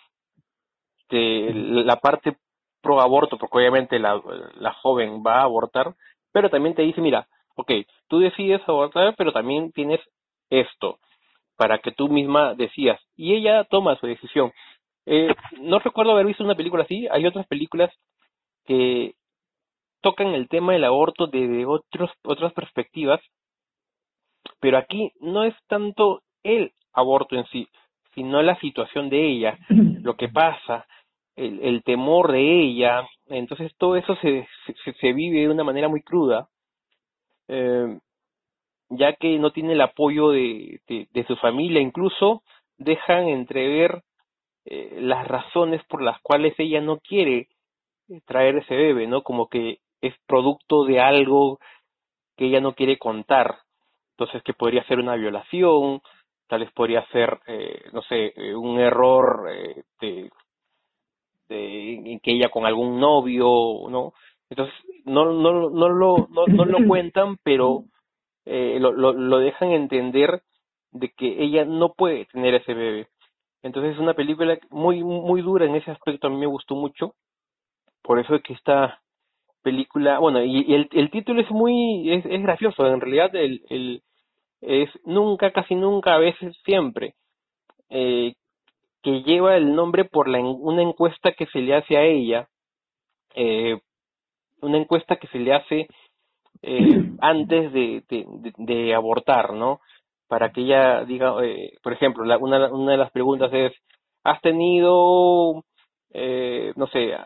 te, la parte pro aborto, porque obviamente la, la joven va a abortar, pero también te dice, mira, ok, tú decides abortar, pero también tienes esto para que tú misma decías. Y ella toma su decisión. Eh, no recuerdo haber visto una película así. Hay otras películas que tocan el tema del aborto desde otros, otras perspectivas. Pero aquí no es tanto el aborto en sí, sino la situación de ella, lo que pasa, el, el temor de ella. Entonces todo eso se, se, se vive de una manera muy cruda. Eh, ya que no tiene el apoyo de, de, su familia, incluso dejan entrever eh, las razones por las cuales ella no quiere traer ese bebé, ¿no? Como que es producto de algo que ella no quiere contar. Entonces, que podría ser una violación, tal vez podría ser, eh, no sé, eh, un error eh, de, de, que ella con algún novio, ¿no? Entonces, no, no, no, lo, no, no lo cuentan, pero eh, lo, lo, lo dejan entender de que ella no puede tener ese bebé. Entonces es una película muy muy dura en ese aspecto, a mí me gustó mucho. Por eso es que esta película, bueno, y, el, el título es muy es, es gracioso, en realidad el, el es nunca, casi nunca, a veces siempre, eh, que lleva el nombre por la, una encuesta que se le hace a ella, eh, una encuesta que se le hace eh, antes de, de, de, abortar, ¿no? Para que ella diga, eh, por ejemplo, la, una, una de las preguntas es, ¿has tenido, eh, no sé,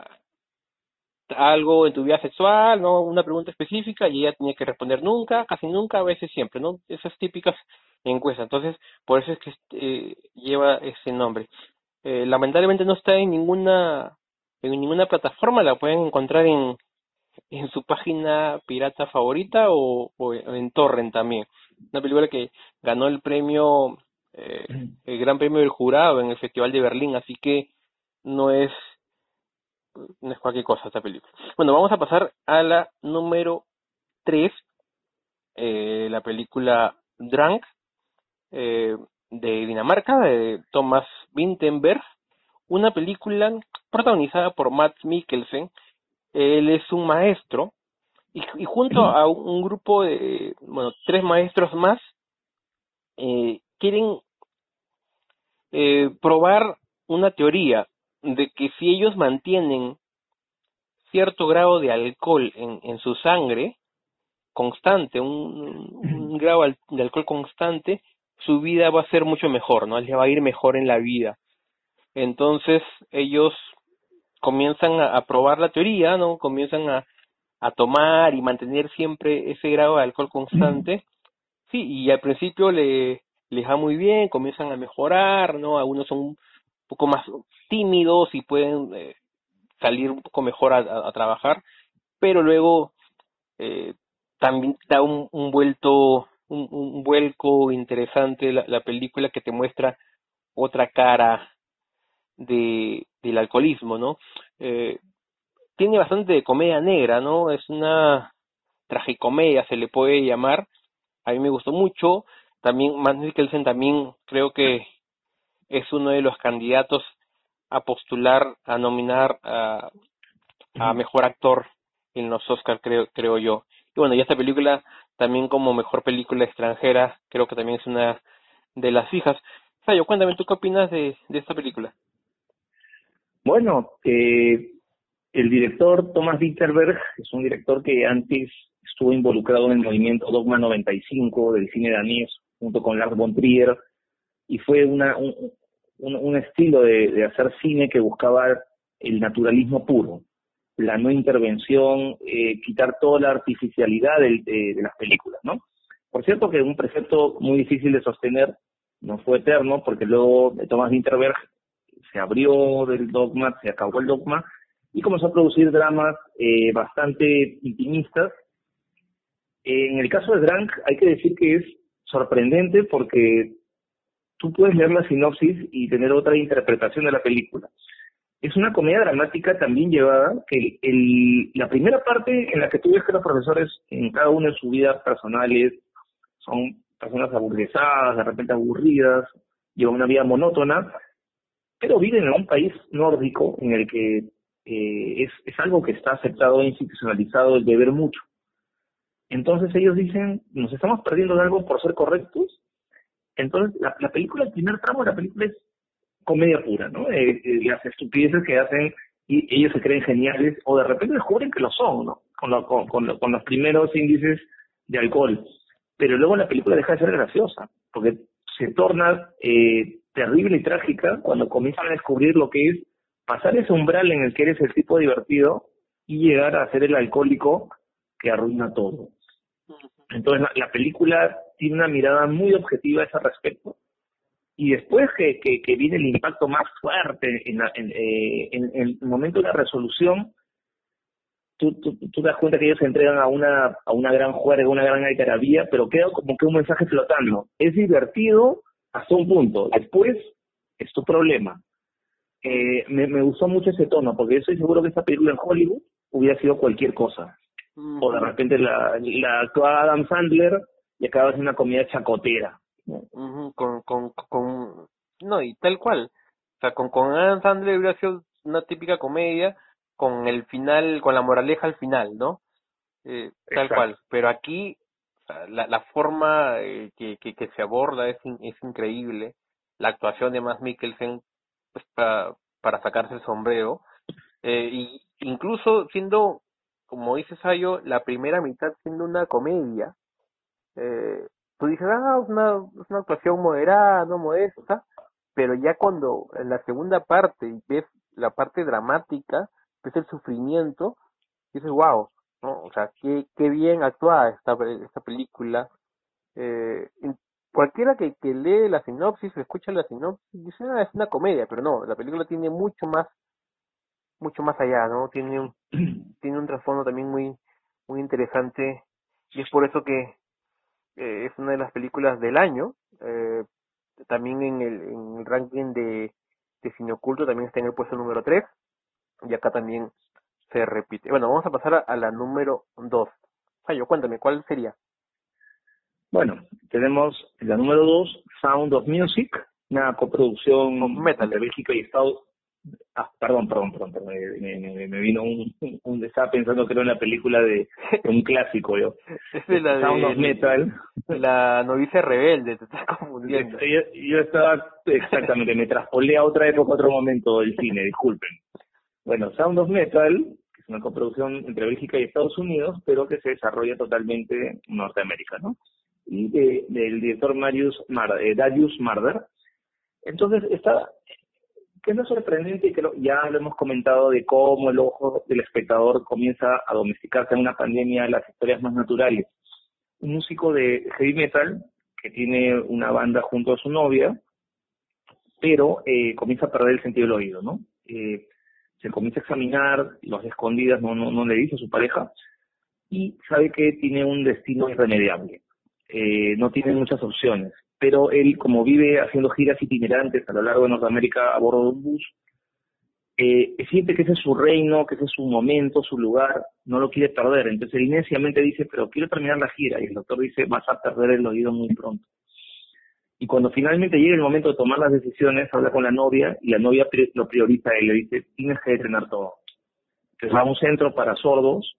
algo en tu vida sexual, ¿no? Una pregunta específica y ella tenía que responder nunca, casi nunca, a veces siempre, ¿no? Esas típicas encuestas. Entonces, por eso es que eh, lleva ese nombre. Eh, lamentablemente no está en ninguna en ninguna plataforma, la pueden encontrar en en su página pirata favorita o, o en Torrent también. Una película que ganó el premio, eh, el Gran Premio del Jurado en el Festival de Berlín, así que no es no es cualquier cosa esta película. Bueno, vamos a pasar a la número 3, eh, la película Drunk, eh, de Dinamarca, de Thomas Vinterberg, una película protagonizada por Matt Mikkelsen, él es un maestro y, y junto a un, grupo de, bueno, tres maestros más, eh, quieren eh, probar una teoría de que si ellos mantienen cierto grado de alcohol en, en su sangre, constante, un, un grado de alcohol constante, su vida va a ser mucho mejor, ¿no? Le va a ir mejor en la vida. Entonces ellos comienzan a, probar la teoría, ¿no? Comienzan a, a tomar y mantener siempre ese grado de alcohol constante. Sí, y al principio le, les va muy bien, comienzan a mejorar, ¿no? Algunos son un poco más tímidos y pueden eh, salir un poco mejor a, a, trabajar, pero luego eh, también da un, un vuelto, un, un vuelco interesante la, la película que te muestra otra cara de, del alcoholismo, ¿no? Eh, tiene bastante de comedia negra, ¿no? Es una tragicomedia, se le puede llamar. A mí me gustó mucho. También Matt Mikkelsen también creo que es uno de los candidatos a postular, a nominar a, a mejor actor en los Oscars, creo, creo yo. Y bueno, y esta película también como mejor película extranjera, creo que también es una de las fijas. Sayo, cuéntame, ¿tú qué opinas de, de esta película? Bueno, eh, el director Thomas Winterberg es un director que antes estuvo involucrado en el movimiento Dogma 95 del cine danés junto con Lars von Trier y fue una, un, un, estilo de, hacer cine que buscaba el naturalismo puro, la no intervención, eh, quitar toda la artificialidad de, de, de las películas, ¿no? Por cierto que un precepto muy difícil de sostener, no fue eterno, porque luego Thomas Winterberg se abrió del dogma, se acabó el dogma y comenzó a producir dramas eh, bastante intimistas. En el caso de Drank hay que decir que es sorprendente porque tú puedes leer la sinopsis y tener otra interpretación de la película. Es una comedia dramática también llevada, que el, la primera parte en la que tú ves que los profesores en cada uno de sus vidas personales son personas aburguesadas, de repente aburridas, llevan una vida monótona, pero viven en un país nórdico en el que eh, es, es algo que está aceptado e institucionalizado el deber mucho. Entonces ellos dicen, nos estamos perdiendo de algo por ser correctos. Entonces la, la película, el primer tramo de la película es comedia pura, ¿no? Eh, eh, las estupideces que hacen y ellos se creen geniales o de repente descubren que lo son, ¿no? Con, lo, con, con, con los primeros índices de alcohol. Pero luego la película deja de ser graciosa, porque se torna eh, terrible y trágica cuando comienzan a descubrir lo que es pasar ese umbral en el que eres el tipo divertido y llegar a ser el alcohólico que arruina todo. Entonces la, la película tiene una mirada muy objetiva a ese respecto. Y después que, que, que viene el impacto más fuerte en, la, en, eh, en, en, el momento de la resolución, tú, tú, tú, te das cuenta que ellos se entregan a una, a una gran juerga, una gran algarabía, pero queda como que un mensaje flotando. Es divertido hasta un punto. Después es tu problema. Eh, me, me gustó mucho ese tono, porque yo estoy seguro que esta película en Hollywood hubiera sido cualquier cosa. O de repente la, la actúa Adam Sandler y acaba de una comida chacotera. con, con, con, no, y tal cual. O sea, con, con Adam Sandler hubiera sido una típica comedia con el final, con la moraleja al final, ¿no? Eh, tal cual. Pero aquí, la, la forma eh, que, que, que, se aborda es, es increíble. La actuación de Matt Mikkelsen, para, para sacarse el sombrero. Eh, y incluso siendo, como dices Sayo, la primera mitad siendo una comedia, eh, tú dices, ah, es una, es una actuación moderada, no modesta, pero ya cuando en la segunda parte ves la parte dramática, ves el sufrimiento, dices, wow, ¿no? O sea, qué, qué bien actuada esta, esta película. Eh, cualquiera que, que lee la sinopsis o escucha la sinopsis dice, ah, es una comedia, pero no, la película tiene mucho más, mucho más allá, ¿no? Tiene un, tiene un trasfondo también muy, muy interesante y es por eso que eh, es una de las películas del año. Eh, también en el, en el ranking de, de cine oculto también está en el puesto número 3 y acá también se repite. Bueno, vamos a pasar a, la número 2. Fayo, cuéntame, ¿cuál sería? Bueno, tenemos la número 2, Sound of Music, una coproducción Metal. de Bélgica y Estados Ah, perdón, perdón, perdón, Me, me, me, vino un, un, Estaba pensando que era una película de, un clásico, yo. Es de la Sound of Metal. La novicia rebelde, te estás confundiendo. Yo, yo, estaba, exactamente, me traspolé a otra época, a otro momento del cine, disculpen. Bueno, Sound of Metal, que es una coproducción entre Bélgica y Estados Unidos, pero que se desarrolla totalmente en Norteamérica, ¿no? De, del director Marius Mar, eh, Darius Marder. Entonces, está que es lo sorprendente que ya lo hemos comentado de cómo el ojo del espectador comienza a domesticarse en una pandemia las historias más naturales. Un músico de heavy metal que tiene una banda junto a su novia, pero eh, comienza a perder el sentido del oído, ¿no? Eh, se comienza a examinar, los escondidas no, no, no le dice a su pareja, y sabe que tiene un destino irremediable. Eh, no tiene muchas opciones pero él, como vive haciendo giras itinerantes a lo largo de Norteamérica a bordo de un bus, eh, siente que ese es su reino, que ese es su momento, su lugar, no lo quiere perder. Entonces él inicialmente dice, pero quiero terminar la gira, y el doctor dice, vas a perder el oído muy pronto. Y cuando finalmente llega el momento de tomar las decisiones, habla con la novia, y la novia lo prioriza y le dice, tienes que entrenar todo. Entonces va a un centro para sordos,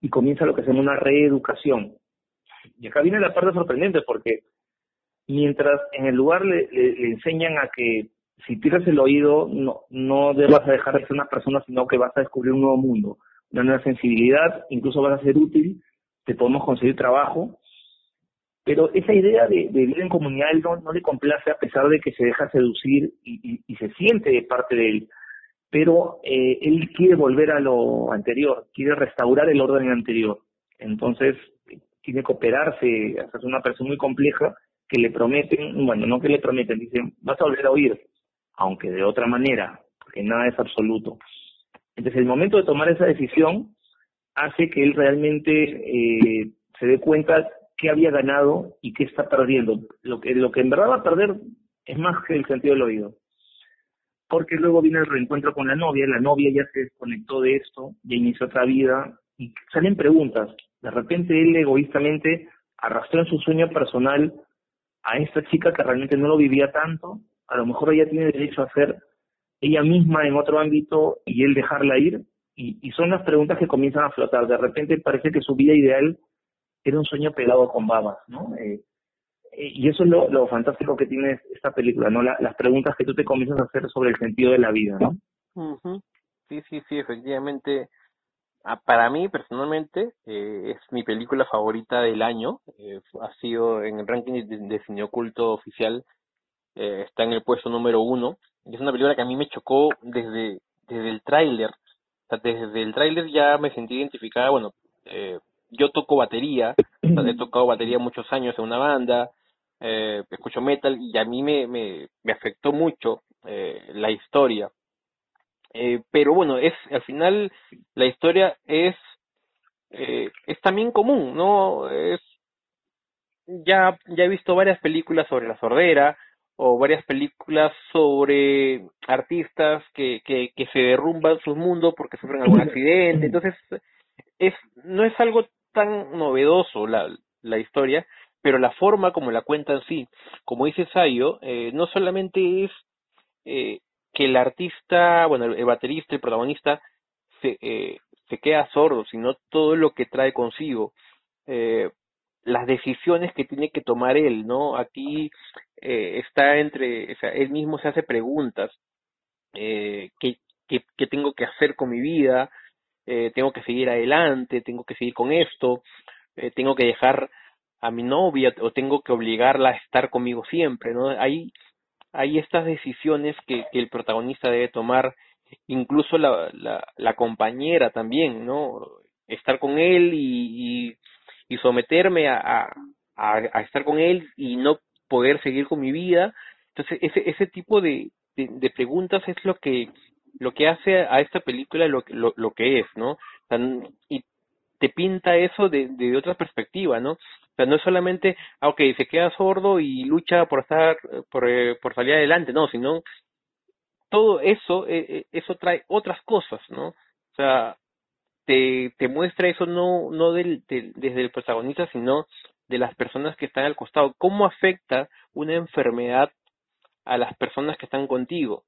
y comienza lo que se llama una reeducación. Y acá viene la parte sorprendente, porque mientras en el lugar le, enseñan a que si tiras el oído no, no debas dejar de ser una persona, sino que vas a descubrir un nuevo mundo, una nueva sensibilidad, incluso vas a ser útil, te podemos conseguir trabajo, pero esa idea de, de vivir en comunidad no, no, le complace a pesar de que se deja seducir y, se siente parte de él, pero eh, él quiere volver a lo anterior, quiere restaurar el orden anterior, entonces tiene que cooperarse, es una persona muy compleja que le prometen, bueno, no que le prometen, dicen, vas a volver a oír, aunque de otra manera, porque nada es absoluto. Entonces, el momento de tomar esa decisión hace que él realmente eh, se dé cuenta qué había ganado y qué está perdiendo. Lo que, lo que en verdad va a perder es más que el sentido del oído. Porque luego viene el reencuentro con la novia, la novia ya se desconectó de esto, ya inició otra vida, y salen preguntas. De repente él egoístamente arrastró en su sueño personal a esta chica que realmente no lo vivía tanto, a lo mejor ella tiene derecho a ser ella misma en otro ámbito y él dejarla ir, y, son las preguntas que comienzan a flotar. De repente parece que su vida ideal era un sueño pegado con babas, ¿no? Eh, y eso es lo, fantástico que tiene esta película, ¿no? las preguntas que tú te comienzas a hacer sobre el sentido de la vida, ¿no? Sí, sí, sí, efectivamente Ah, para mí personalmente eh, es mi película favorita del año. Eh, ha sido en el ranking de, cine oculto oficial, eh, está en el puesto número uno. Y es una película que a mí me chocó desde, desde el tráiler. O sea, desde el tráiler ya me sentí identificada. Bueno, yo toco batería, he tocado batería muchos años en una banda, escucho metal y a mí me, me, me afectó mucho la historia Eh, pero bueno, es al final la historia es eh, es también común, ¿no? Es ya ya he visto varias películas sobre la sordera o varias películas sobre artistas que, que, que se derrumban su mundo porque sufren algún accidente. Entonces, es no es algo tan novedoso la, la historia, pero la forma como la cuentan sí. Como dice Sayo, eh, no solamente es eh, que el artista, bueno, el, baterista, el protagonista, se, eh, se queda sordo, sino todo lo que trae consigo. Eh, las decisiones que tiene que tomar él, ¿no? Aquí eh, está entre, o sea, él mismo se hace preguntas, eh, ¿qué, qué, tengo que hacer con mi vida? Eh, tengo que seguir adelante, tengo que seguir con esto, eh, tengo que dejar a mi novia o tengo que obligarla a estar conmigo siempre, ¿no? Hay, hay estas decisiones que, que el protagonista debe tomar, incluso la, la, la compañera también, ¿no? Estar con él y, y, someterme a, a, estar con él y no poder seguir con mi vida. Entonces, ese, ese tipo de, preguntas es lo que lo que hace a esta película lo, lo, lo que es, ¿no? Sea, y te pinta eso de, de otra perspectiva, ¿no? O sea, no es solamente, ah, ok, se queda sordo y lucha por estar, por, eh, por salir adelante, no, sino todo eso, eh, eh, eso trae otras cosas, ¿no? O sea, te, te muestra eso no, no del, desde el protagonista, sino de las personas que están al costado. ¿Cómo afecta una enfermedad a las personas que están contigo?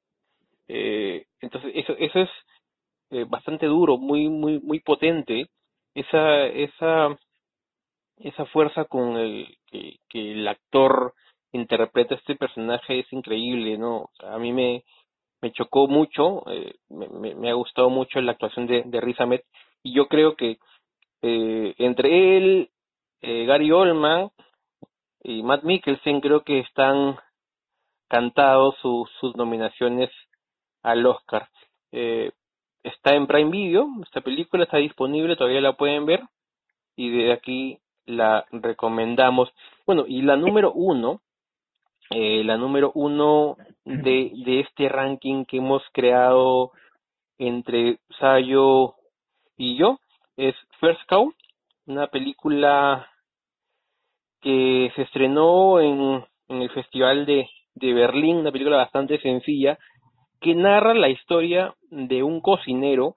Entonces, eso, eso es bastante duro, muy, muy, muy potente, esa, esa, esa fuerza con el que, el actor interpreta este personaje es increíble, ¿no? a mí me, me chocó mucho, eh, me, me, ha gustado mucho la actuación de, de Riz Ahmed, y yo creo que eh, entre él, eh, Gary Oldman y Matt Mikkelsen creo que están cantados sus sus nominaciones al Oscar. Está en Prime Video, esta película está disponible, todavía la pueden ver y de aquí la recomendamos. Bueno, y la número uno, eh, la número uno de, de este ranking que hemos creado entre Sayo y yo es First Cow, una película que se estrenó en, en el Festival de, de Berlín, una película bastante sencilla, que narra la historia de un cocinero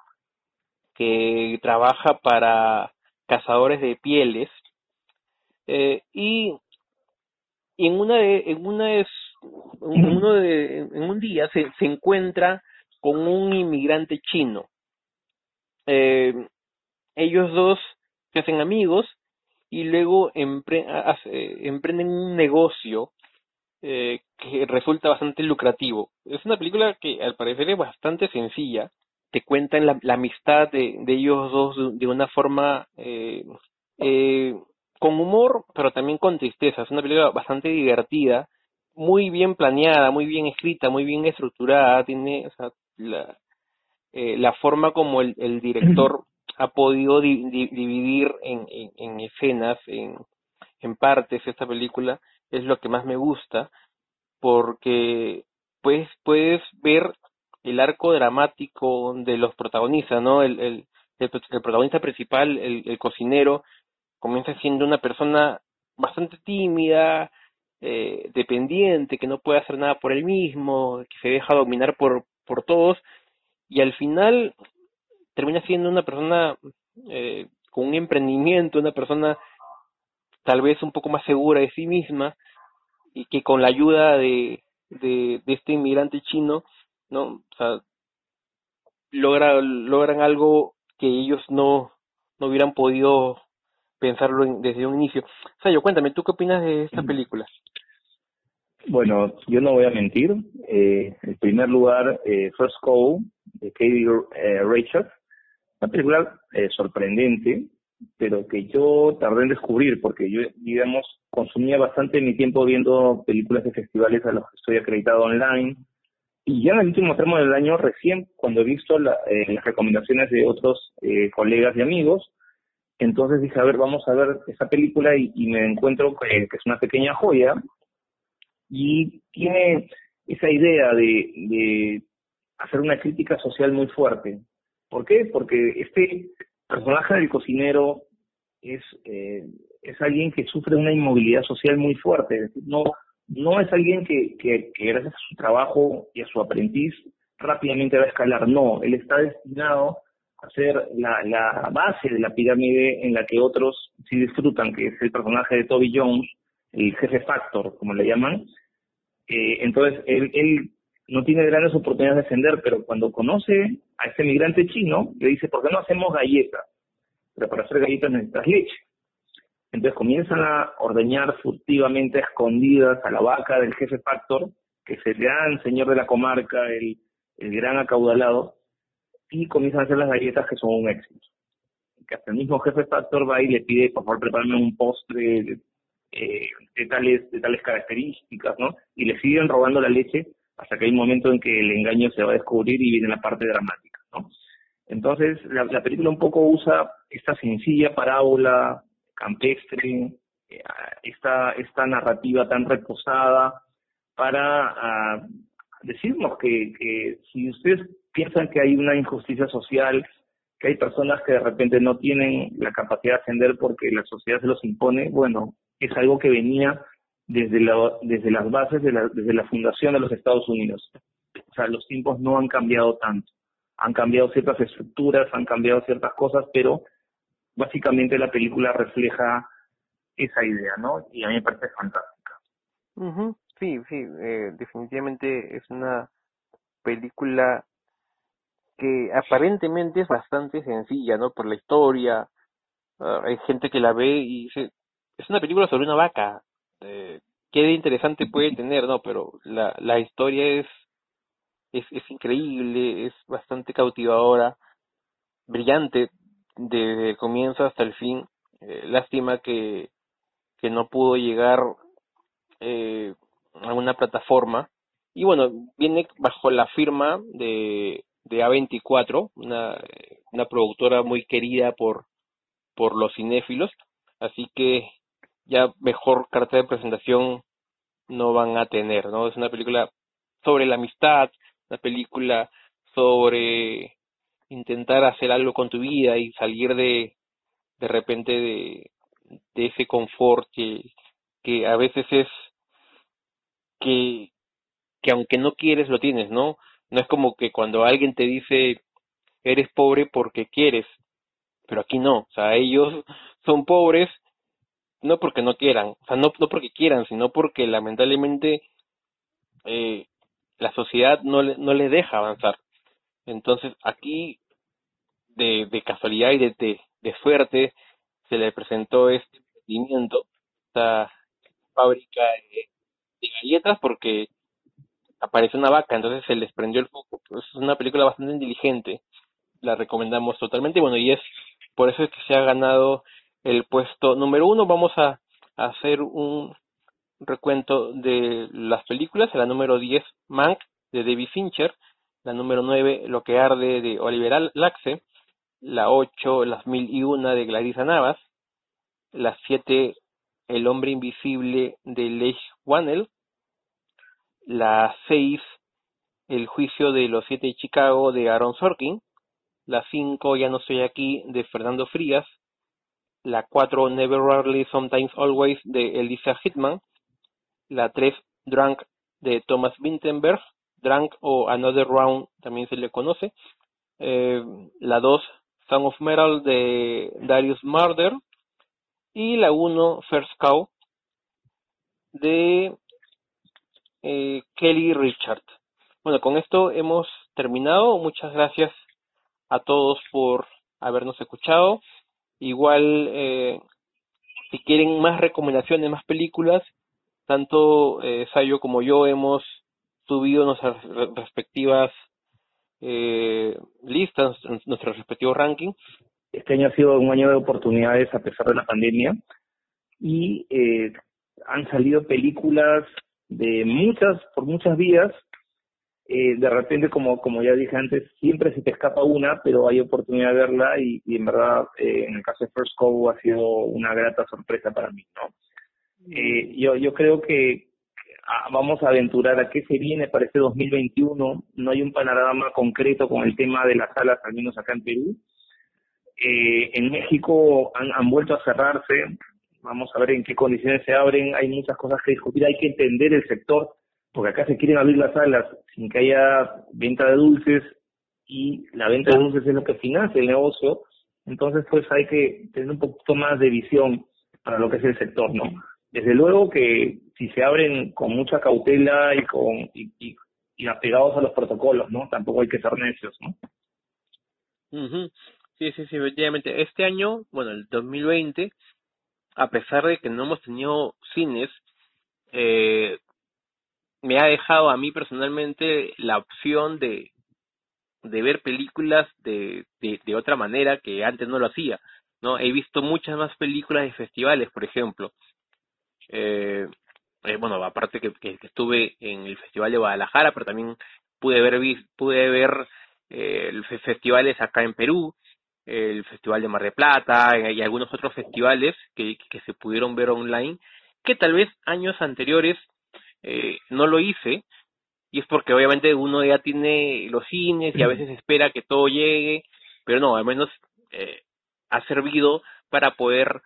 que trabaja para cazadores de pieles eh, y, en una de, en una es en uno de, en un día se, se encuentra con un inmigrante chino. Eh, ellos dos se hacen amigos y luego emprenden un negocio eh, que resulta bastante lucrativo. Es una película que al parecer es bastante sencilla, te cuentan la, amistad de, de, ellos dos de, una forma eh, eh, con humor, pero también con tristeza. Es una película bastante divertida, muy bien planeada, muy bien escrita, muy bien estructurada, tiene la, eh, la forma como el, director ha podido di, di, dividir en, en, en escenas, en, en partes esta película, es lo que más me gusta, porque pues puedes ver el arco dramático de los protagonistas, ¿no? El, el, protagonista principal, el, el, cocinero, comienza siendo una persona bastante tímida, eh, dependiente, que no puede hacer nada por él mismo, que se deja dominar por, por todos, y al final termina siendo una persona eh, con un emprendimiento, una persona tal vez un poco más segura de sí misma y que con la ayuda de, de, de este inmigrante chino, ¿no? O sea, logra, logran algo que ellos no, no hubieran podido pensarlo en, desde un inicio. O sea, yo cuéntame, ¿tú qué opinas de esta película? Bueno, yo no voy a mentir. Eh, en primer lugar, eh, First Call, de Katie eh, Rachel, una película eh, sorprendente, pero que yo tardé en descubrir, porque yo, digamos, consumía bastante mi tiempo viendo películas de festivales a los que estoy acreditado online. Y ya en el último tramo del año, recién, cuando he visto la, eh, las recomendaciones de otros eh, colegas y amigos, entonces dije, a ver, vamos a ver esa película y, me encuentro que, que, es una pequeña joya y tiene esa idea de, de hacer una crítica social muy fuerte. ¿Por qué? Porque este personaje del cocinero es, eh, es alguien que sufre una inmovilidad social muy fuerte. no, no es alguien que, que, que gracias a su trabajo y a su aprendiz rápidamente va a escalar. No, él está destinado a ser la, la base de la pirámide en la que otros sí disfrutan, que es el personaje de Toby Jones, el jefe factor, como le llaman. Eh, entonces, él, él no tiene grandes oportunidades de ascender, pero cuando conoce a este migrante chino, le dice, ¿por qué no hacemos galletas? Pero para hacer galletas necesitas leche. Entonces comienzan a ordeñar furtivamente, escondidas, a la vaca del jefe factor, que es el gran señor de la comarca, el, el gran acaudalado, y comienzan a hacer las galletas que son un éxito. Que hasta el mismo jefe factor va y le pide, por favor, prepárame un postre de, eh, tales, de tales características, ¿no? Y le siguen robando la leche hasta que hay un momento en que el engaño se va a descubrir y viene la parte dramática, ¿no? Entonces, la, la película un poco usa esta sencilla parábola campestre, eh, esta, esta narrativa tan reposada para uh, decirnos que, que si ustedes piensan que hay una injusticia social, que hay personas que de repente no tienen la capacidad de ascender porque la sociedad se los impone, bueno, es algo que venía desde, la, desde las bases, de la, desde la fundación de los Estados Unidos. O sea, los tiempos no han cambiado tanto. Han cambiado ciertas estructuras, han cambiado ciertas cosas, pero básicamente la película refleja esa idea, ¿no? Y a mí me parece fantástica. Sí, sí, eh, definitivamente es una película que aparentemente es bastante sencilla, ¿no? Por la historia, uh, hay gente que la ve y dice, es una película sobre una vaca, eh, qué interesante puede tener, ¿no? Pero la, la historia es, es, es increíble, es bastante cautivadora, brillante, desde el comienzo hasta el fin. Eh, lástima que, que no pudo llegar eh, a una plataforma. Y bueno, viene bajo la firma de, de A24, una, una productora muy querida por, por los cinéfilos. Así que ya mejor carta de presentación no van a tener, ¿no? Es una película sobre la amistad, una película sobre intentar hacer algo con tu vida y salir de de repente de, de ese confort que, que a veces es que que aunque no quieres lo tienes, ¿no? No es como que cuando alguien te dice eres pobre porque quieres, pero aquí no, o sea, ellos son pobres no porque no quieran, o sea, no, no porque quieran, sino porque lamentablemente eh, la sociedad no no le deja avanzar. Entonces, aquí, de, de casualidad y de, de, de suerte, se le presentó este emprendimiento, esta fábrica de, de galletas, porque apareció una vaca, entonces se les prendió el foco. Pues es una película bastante inteligente, la recomendamos totalmente. Bueno, y es por eso es que se ha ganado el puesto número uno. Vamos a, hacer un recuento de las películas. La número 10, Mank, de David Fincher. La número 9, Lo que arde, de Oliver Laxe. La 8, Las mil y una, de Clarissa Navas. La 7, El hombre invisible, de Lech Wannell. La 6, El juicio de los siete de Chicago, de Aaron Sorkin. La 5, Ya no estoy aquí, de Fernando Frías la 4 Never Rarely Sometimes Always de Elisa Hitman, la 3 Drunk de Thomas Vinterberg, Drunk o Another Round también se le conoce, eh, la 2 Song of Metal de Darius Murder y la 1 First Cow de eh, Kelly Richard. Bueno, con esto hemos terminado. Muchas gracias a todos por habernos escuchado. Igual, eh, si quieren más recomendaciones, más películas, tanto eh, Sayo como yo hemos subido nuestras respectivas eh, listas, nuestros respectivos rankings. Este año ha sido un año de oportunidades a pesar de la pandemia y eh, han salido películas de muchas, por muchas vías eh, de repente, como, como ya dije antes, siempre se te escapa una, pero hay oportunidad de verla y, y en verdad, eh, en el caso de First Cow ha sido una grata sorpresa para mí, ¿no? Eh, yo, yo creo que vamos a aventurar a qué se viene para este 2021. No hay un panorama concreto con el tema de las salas, al menos acá en Perú. Eh, en México han, han vuelto a cerrarse. Vamos a ver en qué condiciones se abren. Hay muchas cosas que discutir. Hay que entender el sector, porque acá se quieren abrir las salas sin que haya venta de dulces y la venta de dulces es lo que financia el negocio. Entonces, pues hay que tener un poquito más de visión para lo que es el sector, ¿no? Desde luego que si se abren con mucha cautela y con y, y, apegados a los protocolos, ¿no? Tampoco hay que ser necios, ¿no? Sí, sí, sí, efectivamente. Este año, bueno, el 2020, a pesar de que no hemos tenido cines, eh, me ha dejado a mí personalmente la opción de, de ver películas de, de, otra manera que antes no lo hacía. ¿no? He visto muchas más películas de festivales, por ejemplo. Eh, eh, bueno, aparte que, que, estuve en el Festival de Guadalajara, pero también pude ver, pude ver eh, festivales acá en Perú, el Festival de Mar de Plata y algunos otros festivales que, que se pudieron ver online, que tal vez años anteriores eh, no lo hice, y es porque obviamente uno ya tiene los cines y a veces espera que todo llegue, pero no, al menos eh, ha servido para poder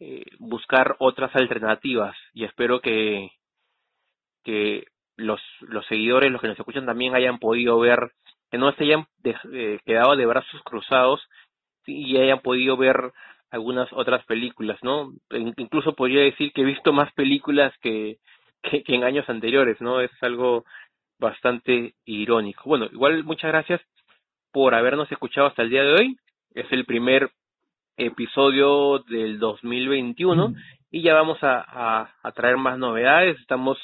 eh, buscar otras alternativas y espero que, que los, los seguidores, los que nos escuchan también hayan podido ver, que no se hayan eh, quedado de brazos cruzados y hayan podido ver algunas otras películas, ¿no? Incluso podría decir que he visto más películas que, que, que en años anteriores, ¿no? Es algo bastante irónico. Bueno, igual muchas gracias por habernos escuchado hasta el día de hoy. Es el primer episodio del 2021 y ya vamos a, a, traer más novedades. Estamos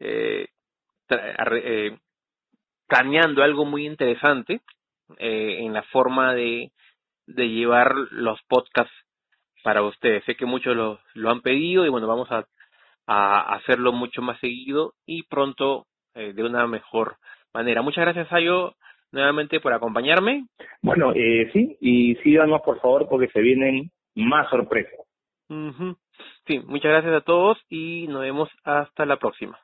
eh, eh, planeando algo muy interesante eh, en la forma de, de llevar los podcasts para ustedes. Sé que muchos lo, lo han pedido y bueno, vamos a, a hacerlo mucho más seguido y pronto eh, de una mejor manera. Muchas gracias, Ayo, nuevamente por acompañarme. Bueno, eh, sí, y síganos por favor porque se vienen más sorpresas. Sí, muchas gracias a todos y nos vemos hasta la próxima.